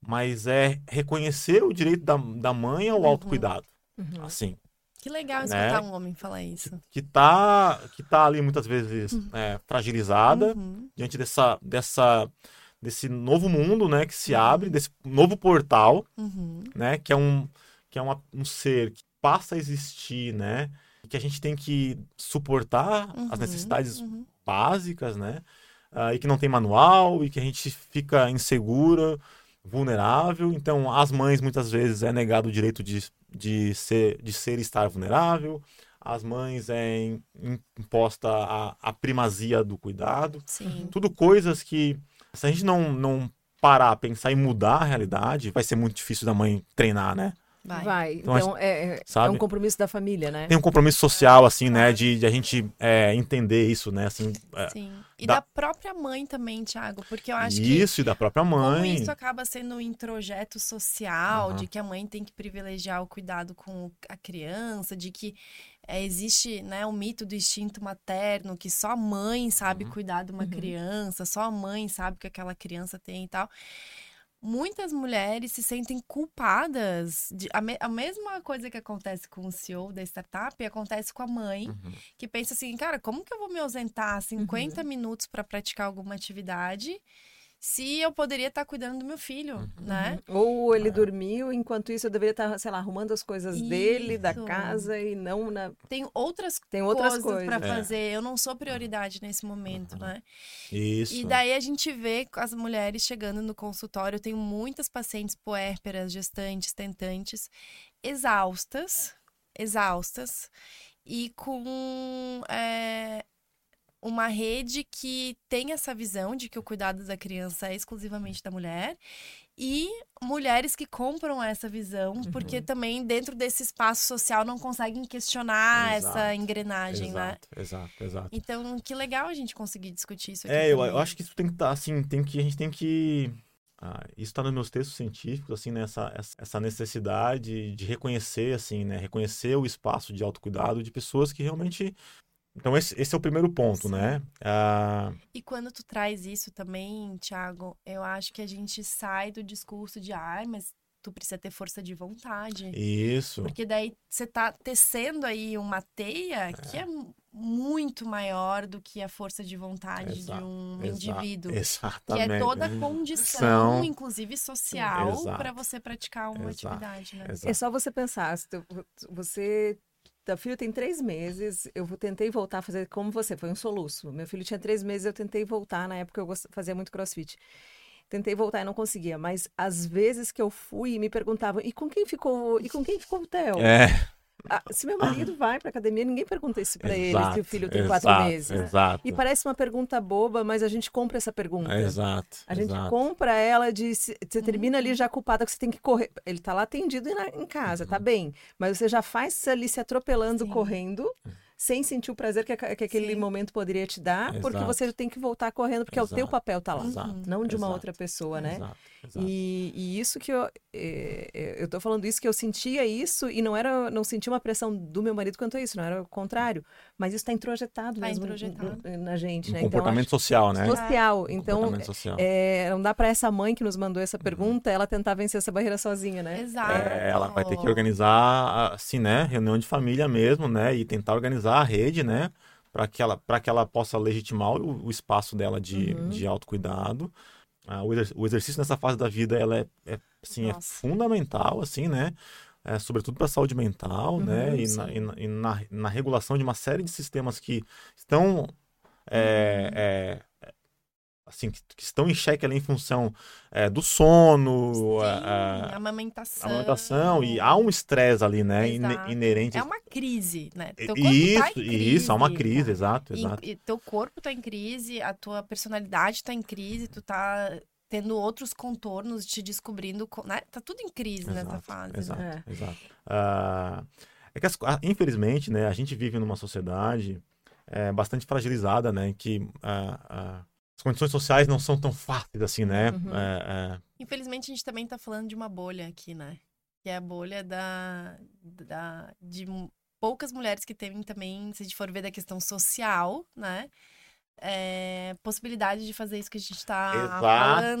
Mas é reconhecer o direito da, da mãe ao uhum. autocuidado. Uhum. Assim, Que legal Né? escutar um homem falar isso. que tá, que tá ali muitas vezes é, fragilizada Uhum. diante dessa, dessa, desse novo mundo, né, que se Uhum. abre, desse novo portal, Uhum. né, que é um, que é uma, um ser que passa a existir, né, que a gente tem que suportar as Uhum. necessidades Uhum. básicas, né, ah, e que não tem manual e que a gente fica insegura, vulnerável. Então, às mães muitas vezes é negado o direito de, de ser de ser e estar vulnerável. Às mães é im- imposta a, a primazia do cuidado. Sim. Tudo coisas que, se a gente não, não parar, pensar em mudar a realidade, vai ser muito difícil da mãe treinar, né? Vai. Vai. Então, Então, é, é- é sabe? um compromisso da família, né? Tem um compromisso social, assim, né? De, de a gente é, entender isso, né? Assim, é, Sim. E da- da... própria mãe também, Thiago, porque eu acho que isso, e da própria como mãe. isso acaba sendo um introjeto social, Aham. de que a mãe tem que privilegiar o cuidado com a criança, de que é, existe né, o mito do instinto materno, que só a mãe sabe Uhum. cuidar de uma Uhum. criança, só a mãe sabe o que aquela criança tem e tal. Muitas mulheres se sentem culpadas. De, a, me- a mesma coisa que acontece com o CEO da startup acontece com a mãe, Uhum. que pensa assim, cara, como que eu vou me ausentar 50 minutos para praticar alguma atividade se eu poderia estar cuidando do meu filho, Uhum. né? Ou ele É. dormiu, enquanto isso eu deveria estar, sei lá, arrumando as coisas dele, da Isso. casa e não na. Tem outras Tem outras coisas coisas. para É. fazer. Eu não sou prioridade nesse momento, Uhum. né? Isso. E daí a gente vê as mulheres chegando no consultório. Eu tenho muitas pacientes puérperas, gestantes, tentantes, exaustas, exaustas, e com é, uma rede que tem essa visão de que o cuidado da criança é exclusivamente da mulher. E mulheres que compram essa visão, Uhum. porque também dentro desse espaço social não conseguem questionar essa Exato, engrenagem, né? Exato, exato, exato. Então, que legal a gente conseguir discutir isso aqui. É, eu, eu acho que isso tem que estar, assim, tem que, a gente tem que... ah, isso está nos meus textos científicos, assim, né, essa, essa- essa necessidade de reconhecer, assim, né, reconhecer o espaço de autocuidado de pessoas que realmente... Então, esse, esse é o primeiro ponto, Sim. né? Ah, E quando tu traz isso também, Thiago, eu acho que a gente sai do discurso de, ai, mas tu precisa ter força de vontade. isso. Porque daí você tá tecendo aí uma teia que é muito maior do que a força de vontade Exato, de um indivíduo. Que Exatamente. é toda a condição, São- inclusive social, para você praticar uma Exato, atividade, né? É só você pensar, se tu- você. Filho tem três meses, eu tentei voltar a fazer como você, foi um soluço. Meu filho tinha três meses, eu tentei voltar, na época eu fazia muito crossfit. Tentei voltar e não conseguia, mas às vezes que eu fui, me perguntavam, e com quem ficou, e com quem ficou o Theo? É, Ah, se meu marido vai pra academia, ninguém pergunta isso pra ele, se o filho tem quatro exato, meses. Exato. E parece uma pergunta boba, mas a gente compra essa pergunta. Exato. A gente exato. compra ela de. se- Você termina Uhum. ali já culpada que você tem que correr. Ele tá lá atendido em casa, Uhum. tá bem. Mas você já faz ali se atropelando, Sim. correndo, sem sentir o prazer que, que aquele Sim. momento poderia te dar, porque Exato. você tem que voltar correndo, porque é o teu Exato. papel tá lá. Exato. Não de uma exato, outra pessoa, né? Exato. exato. E, e isso que eu. é, é, eu tô falando isso que eu sentia isso e não era. Não sentia uma pressão do meu marido quanto a isso, não era o contrário. Mas isso tá introjetado Tá mesmo introjetado. na gente, Um né? comportamento social, né? Então, acho- social. Um Então, comportamento social. é, não dá pra essa mãe que nos mandou Uhum. essa pergunta ela tentar vencer essa barreira sozinha, né? Exato. É, ela vai ter que organizar, assim, né, reunião de família mesmo, né, e tentar organizar a rede, né, para que ela, que ela possa legitimar o, o espaço dela de, Uhum. de autocuidado. Ah, o, exer- o exercício nessa fase da vida, ela é, é, assim, é fundamental, assim, né, é, sobretudo para a saúde mental, né, Uhum, e, na, e na- e na- na regulação de uma série de sistemas que estão é, é, é, assim que, que estão em xeque ali em função é, do sono, Sim, a- a- amamentação. a amamentação e há um estresse ali, né, ine- Exato. inerente. É uma crise, né? E- Teu corpo isso, tá em crise. isso, há uma crise, exato, E, exato. e teu corpo tá em crise, a tua personalidade tá em crise, tu tá tendo outros contornos, te descobrindo, co- né? Tá tudo em crise nessa Exato, fase. Exato, Né? exato. Ah, é que, as ah, infelizmente, né, a gente vive numa sociedade é, bastante fragilizada, né, em que ah, ah, as condições sociais não são tão fáceis assim, né? Uhum. É, é, Infelizmente, a gente também tá falando de uma bolha aqui, né? Que é a bolha da, da, de poucas mulheres que têm também, se a gente for ver da questão social, né? É, possibilidade de fazer isso que a gente está Exatamente.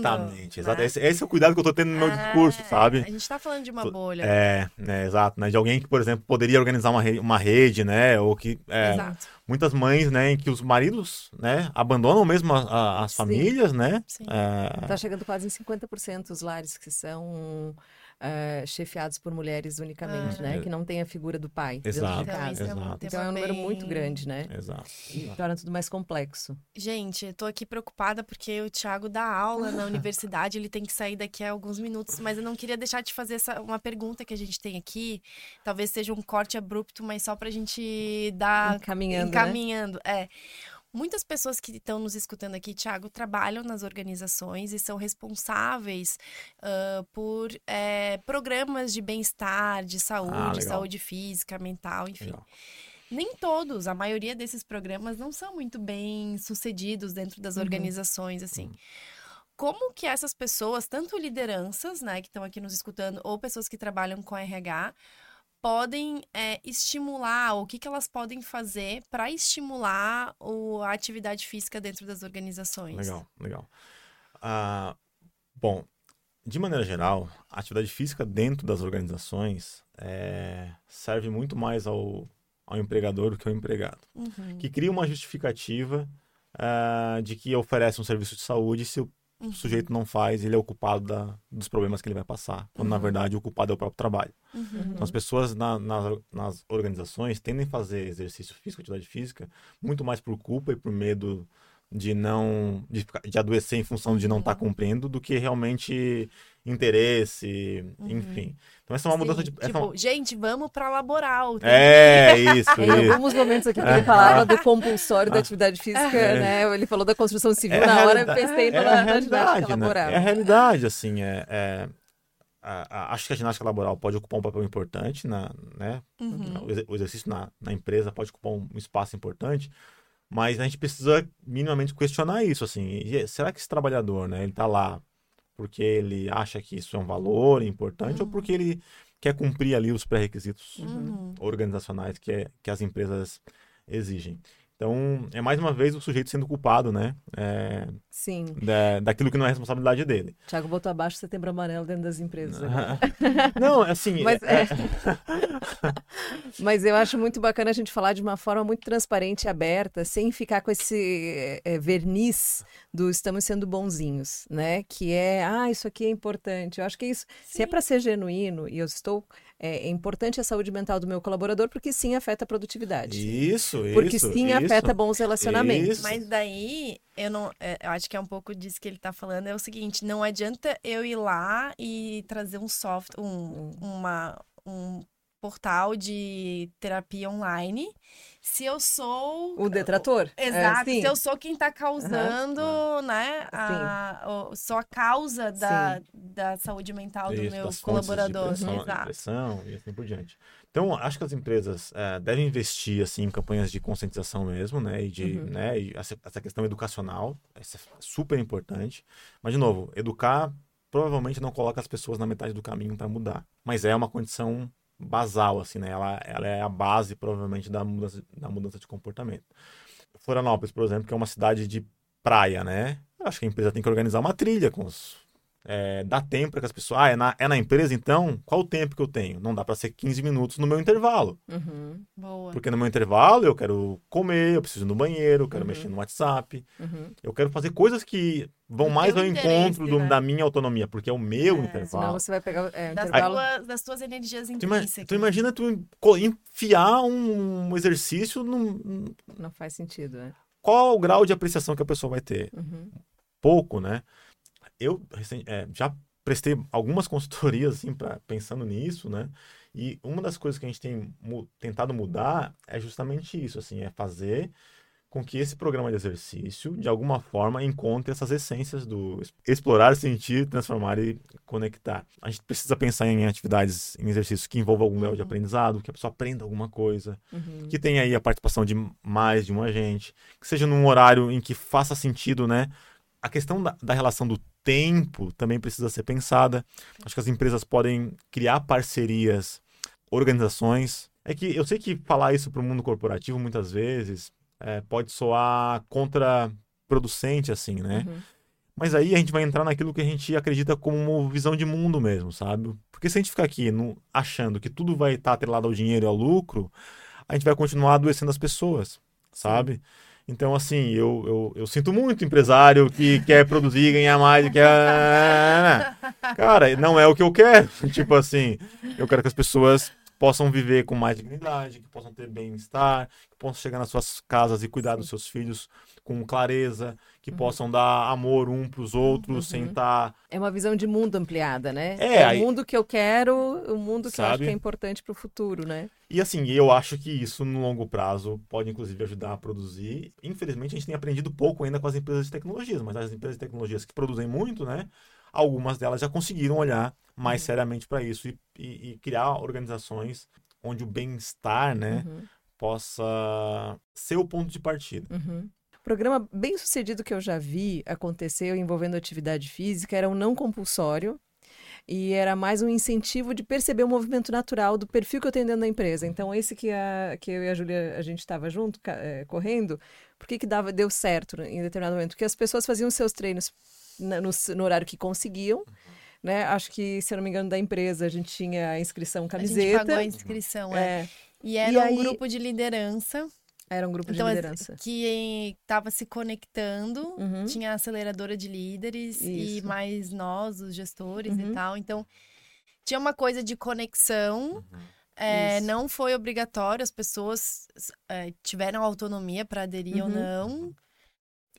falando. Exatamente. né? Esse, esse é o cuidado que eu tô tendo no meu discurso, É, sabe? A gente tá falando de uma bolha. É, né, exato, né? De alguém que, por exemplo, poderia organizar uma rede, uma rede né? Ou que é, Exato. muitas mães, né, em que os maridos, né, abandonam mesmo a- a- as Sim. famílias, né? Sim. É, Está chegando quase em 50% os lares que são eh, chefiados por mulheres unicamente, Ah. né? Que não tem a figura do pai Exato, Então, casa. isso é um exato. tema Então é um número bem- muito grande, né? exato. E torna tudo mais complexo. Gente, eu tô aqui preocupada porque o Thiago dá aula na universidade, ele tem que sair daqui a alguns minutos, mas eu não queria deixar de fazer essa, uma pergunta que a gente tem aqui. Talvez seja um corte abrupto, mas só pra gente dar Encaminhando, né? encaminhando. É. Muitas pessoas que estão nos escutando aqui, Thiago, trabalham nas organizações e são responsáveis ah, por eh, programas de bem-estar, de saúde, Ah, saúde física, mental, enfim. Legal. Nem todos, a maioria desses programas não são muito bem sucedidos dentro das Uhum. organizações, assim. Como que essas pessoas, tanto lideranças, né, que estão aqui nos escutando, ou pessoas que trabalham com RH, podem é, estimular, o que, que elas podem fazer para estimular o, a atividade física dentro das organizações? Legal, legal. Ah, bom, de maneira geral, a atividade física dentro das organizações é, serve muito mais ao, ao empregador do que ao empregado. Uhum, Que cria uma justificativa ah, de que oferece um serviço de saúde se o uhum, sujeito não faz, ele é o culpado da- dos problemas que ele vai passar. Quando, na Uhum. verdade, o culpado é o próprio trabalho. uhum. Então, as pessoas na- nas, nas organizações tendem a fazer exercício físico, atividade física, muito mais por culpa e por medo de não de, de adoecer em função de não estar Uhum. cumprindo do que realmente interesse, Uhum. enfim. Então essa é uma mudança de Sim, essa- tipo, gente, vamos para laboral. é isso, Em isso. alguns momentos aqui que ele falava do compulsório da atividade física, É. né? Ele falou da construção civil, É na hora eu pensei é na, na atividade realidade, né? laboral. É a realidade, assim, é, é- a- a- acho que a ginástica laboral pode ocupar um papel importante, na, né? Uhum. O exercício na, na empresa pode ocupar um espaço importante, mas a gente precisa minimamente questionar isso, assim. E será que esse trabalhador, né, ele tá lá porque ele acha que isso é um valor importante ou porque ele quer cumprir ali os pré-requisitos Uhum. organizacionais que, é- que as empresas exigem? Então, é mais uma vez o sujeito sendo culpado, né, é, Sim. da, daquilo que não é responsabilidade dele. Thiago botou abaixo o setembro amarelo dentro das empresas. agora. Não, assim, Mas, é- é. Mas eu acho muito bacana a gente falar de uma forma muito transparente e aberta, sem ficar com esse é, verniz do estamos sendo bonzinhos, né? Que é, ah, isso aqui é importante. Eu acho que isso, se é para ser genuíno e eu estou, é, é importante a saúde mental do meu colaborador, porque sim afeta a produtividade. isso, isso. porque sim isso. afeta bons relacionamentos. Isso. Mas daí, eu não. é, Eu acho que é um pouco disso que ele tá falando. É o seguinte: não adianta eu ir lá e trazer um software, um, uma, um portal de terapia online se eu sou. O detrator. É, Exato, sim. se eu sou quem tá causando, né? A, sou a causa da, da saúde mental do Isso, meu das fontes de colaborador. depressão, Exato. depressão e assim por diante. Então, acho que as empresas eh, devem investir assim, em campanhas de conscientização mesmo, né? E, de, Uhum. né? e essa, essa questão educacional, essa é super importante. Mas, de novo, educar provavelmente não coloca as pessoas na metade do caminho para mudar. Mas é uma condição basal, assim, né? Ela, ela é a base, provavelmente, da mudança, da mudança de comportamento. Florianópolis, por exemplo, que é uma cidade de praia, né? Acho que a empresa tem que organizar uma trilha com os é, dá tempo para que as pessoas. Ah, é na, é na empresa então? Qual o tempo que eu tenho? Não dá para ser 15 minutos no meu intervalo. Uhum, Boa. Porque no meu intervalo eu quero comer, eu preciso ir no banheiro, eu quero Uhum. mexer no WhatsApp, uhum. eu quero fazer coisas que vão Do mais ao encontro do- né? da minha autonomia, porque é o meu É, senão Senão intervalo. você vai pegar é, Das, intervalo. tuas, das tuas energias intrínsecas. tu imagina tu enfiar um exercício num. Não faz sentido, né? Qual o grau de apreciação que a pessoa vai ter? Uhum. pouco, né? Eu é, já prestei algumas consultorias assim para pensando nisso, né? E uma das coisas que a gente tem mu- tentado mudar é justamente isso, assim, é fazer com que esse programa de exercício, de alguma forma, encontre essas essências do explorar, sentir, transformar e conectar. A gente precisa pensar em atividades, em exercícios que envolvam algum grau de Uhum. aprendizado, que a pessoa aprenda alguma coisa, Uhum. que tenha aí a participação de mais de um agente, que seja num horário em que faça sentido, né? A questão da, da relação do tempo também precisa ser pensada. Acho que as empresas podem criar parcerias, organizações. É que eu sei que falar isso para o mundo corporativo muitas vezes é, pode soar contraproducente, assim, né? Uhum. Mas aí a gente vai entrar naquilo que a gente acredita como uma visão de mundo mesmo, sabe? Porque se a gente ficar aqui no, achando que tudo vai estar atrelado ao dinheiro e ao lucro, a gente vai continuar adoecendo as pessoas, sabe? Então, assim, eu, eu, eu sinto muito empresário que quer produzir, ganhar mais, e quer. Cara, não é o que eu quero. Tipo assim, eu quero que as pessoas possam viver com mais dignidade, que possam ter bem-estar, que possam chegar nas suas casas e cuidar dos seus filhos com clareza, que possam dar amor um para os outros sem estar. É uma visão de mundo ampliada, né? É, o aí- mundo que eu quero, o mundo que eu acho Sabe? que é importante para o futuro, né? E assim, eu acho que isso no longo prazo pode inclusive ajudar a produzir. Infelizmente, a gente tem aprendido pouco ainda com as empresas de tecnologias, mas as empresas de tecnologias que produzem muito, né? Algumas delas já conseguiram olhar mais seriamente para isso e, e- e criar organizações onde o bem-estar, né, Uhum, possa ser o ponto de partida. uhum. Programa bem sucedido que eu já vi aconteceu envolvendo atividade física era um não compulsório e era mais um incentivo de perceber o movimento natural do perfil que eu tenho dentro da empresa. Então, esse que, a, que eu e a Júlia, a gente estava junto, eh, correndo, por que, que dava, deu certo em determinado momento? Porque as pessoas faziam seus treinos no, no horário que conseguiam, né? Acho que, se eu não me engano, da empresa a gente tinha a inscrição A gente camiseta. pagou a inscrição, é. É, E era E um aí- grupo de liderança era um grupo Então, de liderança. que estava se conectando. Uhum. Tinha a aceleradora de líderes e Isso. mais nós, os gestores Uhum. e tal. Então, tinha uma coisa de conexão. É, Isso. não foi obrigatório, as pessoas é, tiveram autonomia para aderir ou Uhum. não.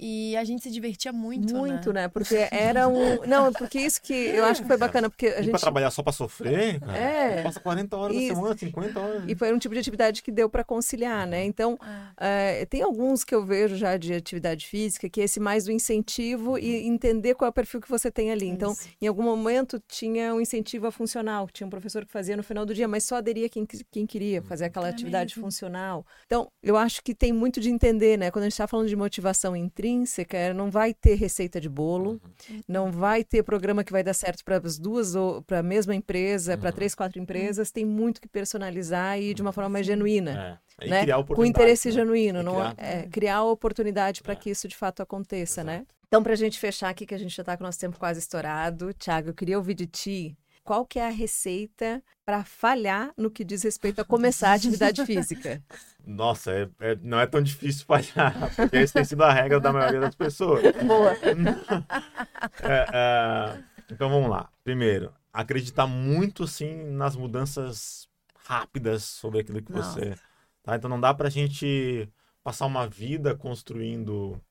E a gente se divertia muito, Muito, né? né? Porque era um. Não, porque isso que eu acho que foi bacana, porque a E pra gente. trabalhar só pra sofrer, cara, É. passa 40 horas Isso. na semana, 50 horas. E foi um tipo de atividade que deu para conciliar, né? Então, É. eh, tem alguns que eu vejo já de atividade física, que é esse mais do incentivo e entender qual é o perfil que você tem ali. Então, Isso. em algum momento tinha um incentivo a funcional, tinha um professor que fazia no final do dia, mas só aderia quem, quem queria fazer aquela É atividade mesmo. funcional. Então, eu acho que tem muito de entender, né? Quando a gente está falando de motivação intrínseca, eh, não vai ter receita de bolo, não vai ter programa que vai dar certo para as duas ou para a mesma empresa, para três, quatro empresas. Tem muito que personalizar e de uma forma mais genuína É. E né? com interesse né? genuíno, não criar- é, criar a oportunidade para É. que isso de fato aconteça, né? Exato. Então, para a gente fechar aqui, que a gente já está com o nosso tempo quase estourado, Thiago, eu queria ouvir de ti qual que é a receita para falhar no que diz respeito a começar a atividade física. Nossa, é- é- não é tão difícil falhar, porque essa tem sido a regra da maioria das pessoas. Boa. É, é, então vamos lá. Primeiro, acreditar muito assim nas mudanças rápidas sobre aquilo que Nossa. você. Tá? Então não dá pra gente passar uma vida construindo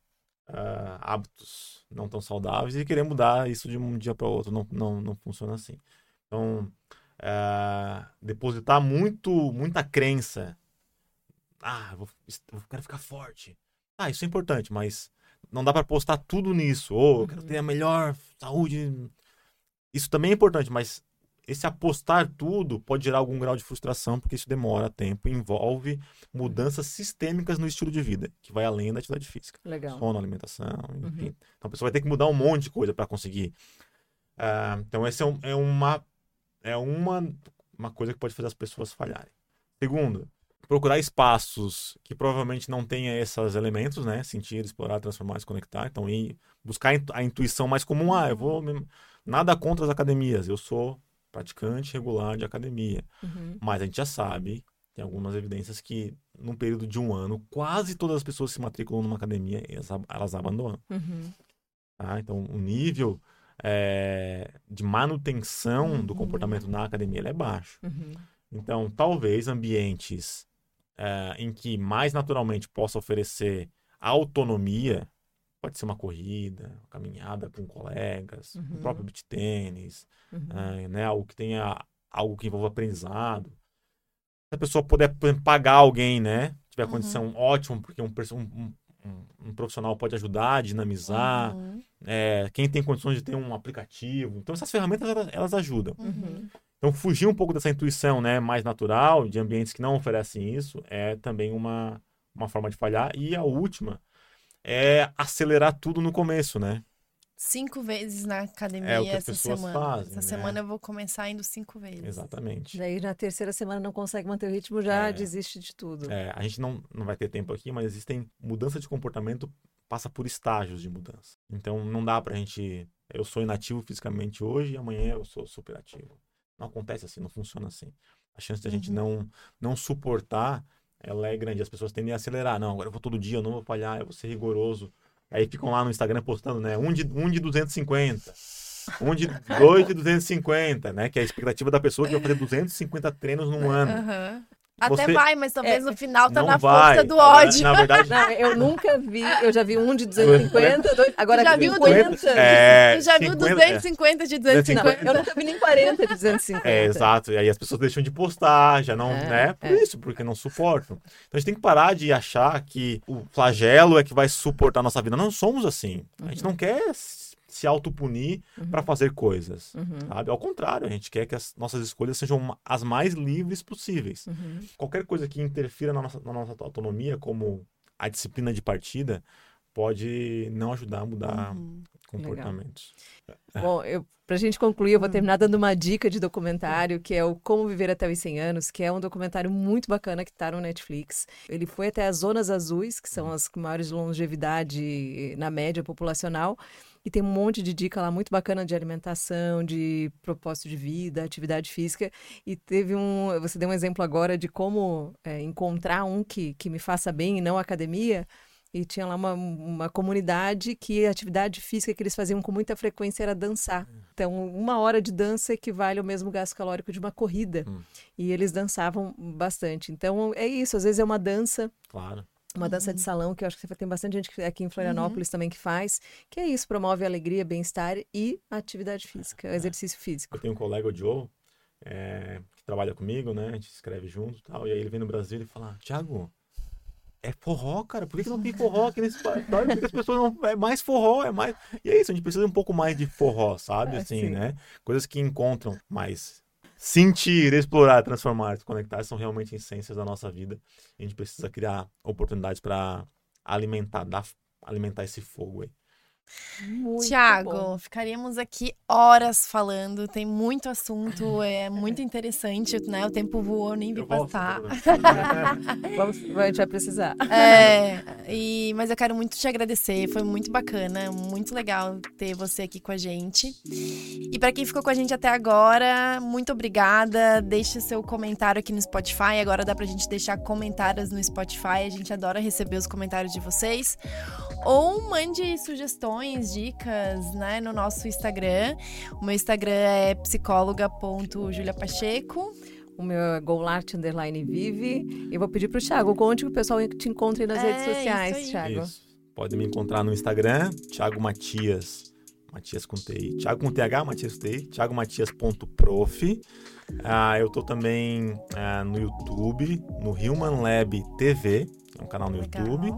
ah, hábitos não tão saudáveis e querer mudar isso de um dia para outro. Não, não, não funciona assim. Então, ah, depositar muito, muita crença. Ah, eu vou, eu quero ficar forte. Ah, isso é importante, mas não dá para postar tudo nisso. Ou eu quero Uhum. ter a melhor saúde. Isso também é importante, mas esse apostar tudo pode gerar algum grau de frustração, porque isso demora tempo e envolve mudanças sistêmicas no estilo de vida, que vai além da atividade física. Legal. Sono, alimentação, enfim. Uhum. Então a pessoa vai ter que mudar um monte de coisa para conseguir. Ah, então, essa é, um- é uma, é uma, uma coisa que pode fazer as pessoas falharem. Segundo, procurar espaços que provavelmente não tenha esses elementos, né? Sentir, explorar, transformar, se conectar. Então, ir buscar a intu- a intuição mais comum. Ah, eu vou. Nada contra as academias. Eu sou praticante regular de academia. Uhum. Mas a gente já sabe, tem algumas evidências que num período de um ano, quase todas as pessoas se matriculam numa academia, elas, ab- elas abandonam. Uhum. Tá? Então, o nível é, de manutenção do Uhum. comportamento na academia é baixo. Uhum. Então, talvez ambientes é, em que mais naturalmente possa oferecer autonomia, pode ser uma corrida, uma caminhada com colegas, Uhum. o próprio beach tênis, Uhum. é, né, algo que tenha algo que envolva aprendizado. Se a pessoa puder pagar alguém, né, tiver Uhum. condição, ótimo, porque um, um, um- um profissional pode ajudar dinamizar. Uhum. É, quem tem condições de ter um aplicativo. Então, essas ferramentas elas, elas ajudam. Então, fugir um pouco dessa intuição né, mais natural, de ambientes que não oferecem isso, é também uma, uma forma de falhar. E a última é acelerar tudo no começo, né? cinco vezes na academia É o que as essa pessoas semana. fazem, essa né? semana eu vou começar indo cinco vezes. Exatamente. Daí na terceira semana não consegue manter o ritmo, já É. desiste de tudo. É, a gente não, não vai ter tempo aqui, mas existem mudança de comportamento passa por estágios de mudança. Então não dá pra gente. Eu sou inativo fisicamente hoje e amanhã eu sou super ativo. Não acontece assim, não funciona assim. A chance de a gente Uhum. não, não suportar, ela é grande. As pessoas tendem a acelerar. Não, agora eu vou todo dia, eu não vou falhar, eu vou ser rigoroso. Aí ficam lá no Instagram postando, né? Um de, um de 250. Um de dois de 250, né? Que é a expectativa da pessoa que vai fazer 250 treinos num ano. Aham. Até Você- vai, mas talvez no final tá na vai. força do ódio. Na verdade, Não, eu nunca vi, eu já vi um de 250, dois, agora Já viu 50. É, Tu já viu 50, 250 de 250? Não, eu nunca vi nem 40 de 250. É, exato. E aí as pessoas deixam de postar, já não, É, né? Por é. isso, porque não suportam. Então a gente tem que parar de achar que o flagelo é que vai suportar a nossa vida. Não somos assim. A gente não quer se autopunir para fazer coisas, Uhum, sabe? Ao contrário, a gente quer que as nossas escolhas sejam as mais livres possíveis. uhum. Qualquer coisa que interfira na nossa, na nossa autonomia, como a disciplina de partida, pode não ajudar a mudar Uhum. comportamentos. Bom, eu, pra gente concluir, eu vou terminar dando uma dica de documentário, que é o Como Viver Até os 100 Anos, que é um documentário muito bacana que tá no Netflix. Ele foi até as Zonas Azuis, que são as com maiores longevidade na média populacional, e tem um monte de dica lá muito bacana de alimentação, de propósito de vida, atividade física. E teve um. Você deu um exemplo agora de como é, encontrar um que, que me faça bem e não academia. E tinha lá uma, uma comunidade que a atividade física que eles faziam com muita frequência era dançar. Então, uma hora de dança equivale ao mesmo gasto calórico de uma corrida. Hum. E eles dançavam bastante. Então, é isso. Às vezes é uma dança, Claro. Uma dança de salão, que eu acho que tem bastante gente que- aqui em Florianópolis também que faz. Que é isso, promove alegria, bem-estar e atividade física, o exercício físico. Eu tenho um colega, o Joe, é, que trabalha comigo, né? A gente escreve junto e tal. E aí ele vem no Brasil e fala, Thiago, é forró, cara. Por que, que não tem forró aqui nesse país? Por que as pessoas não... É mais forró, é mais... E é isso, a gente precisa um pouco mais de forró, sabe? É, Assim, sim. né? Coisas que encontram mais... Sentir, explorar, transformar, se conectar são realmente essências da nossa vida. A gente precisa criar oportunidades para alimentar, dar, alimentar esse fogo aí. Muito Tiago, bom. ficaríamos aqui horas falando, tem muito assunto, é muito interessante, né? O tempo voou, nem vi Eu passar. Vamos, a gente vai precisar. É, e, mas eu quero muito te agradecer, foi muito bacana, muito legal ter você aqui com a gente. E para quem ficou com a gente até agora, muito obrigada. Deixe seu comentário aqui no Spotify. Agora dá pra gente deixar comentários no Spotify, a gente adora receber os comentários de vocês. Ou mande sugestões, dicas, né, no nosso Instagram. O meu Instagram é psicóloga.juliapacheco. O meu é Golart Underline Vive. Eu vou pedir pro Thiago, conte que o pessoal te encontre nas É, redes isso sociais, aí. Thiago. Isso. Pode me encontrar no Instagram, Thiago Matias. Matias com TI. Thiago com TH, Matias com TI. Thiago Matias.prof. Ah, eu tô também ah, no YouTube, no Human Lab TV, é um canal no Legal. YouTube.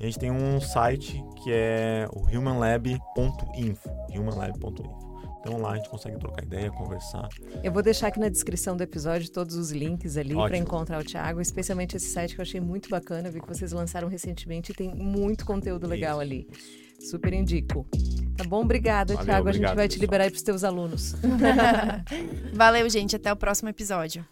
E a gente tem um site que é o humanlab.info. Humanlab.info. Então lá a gente consegue trocar ideia, conversar. Eu vou deixar aqui na descrição do episódio todos os links ali para encontrar o Thiago, especialmente esse site que eu achei muito bacana. Eu vi que vocês lançaram recentemente e tem muito conteúdo legal Isso. ali. Super indico. Tá bom? Obrigada, Valeu, Thiago. a gente obrigado, vai te pessoal. liberar aí pros teus alunos. Valeu, gente. Até o próximo episódio.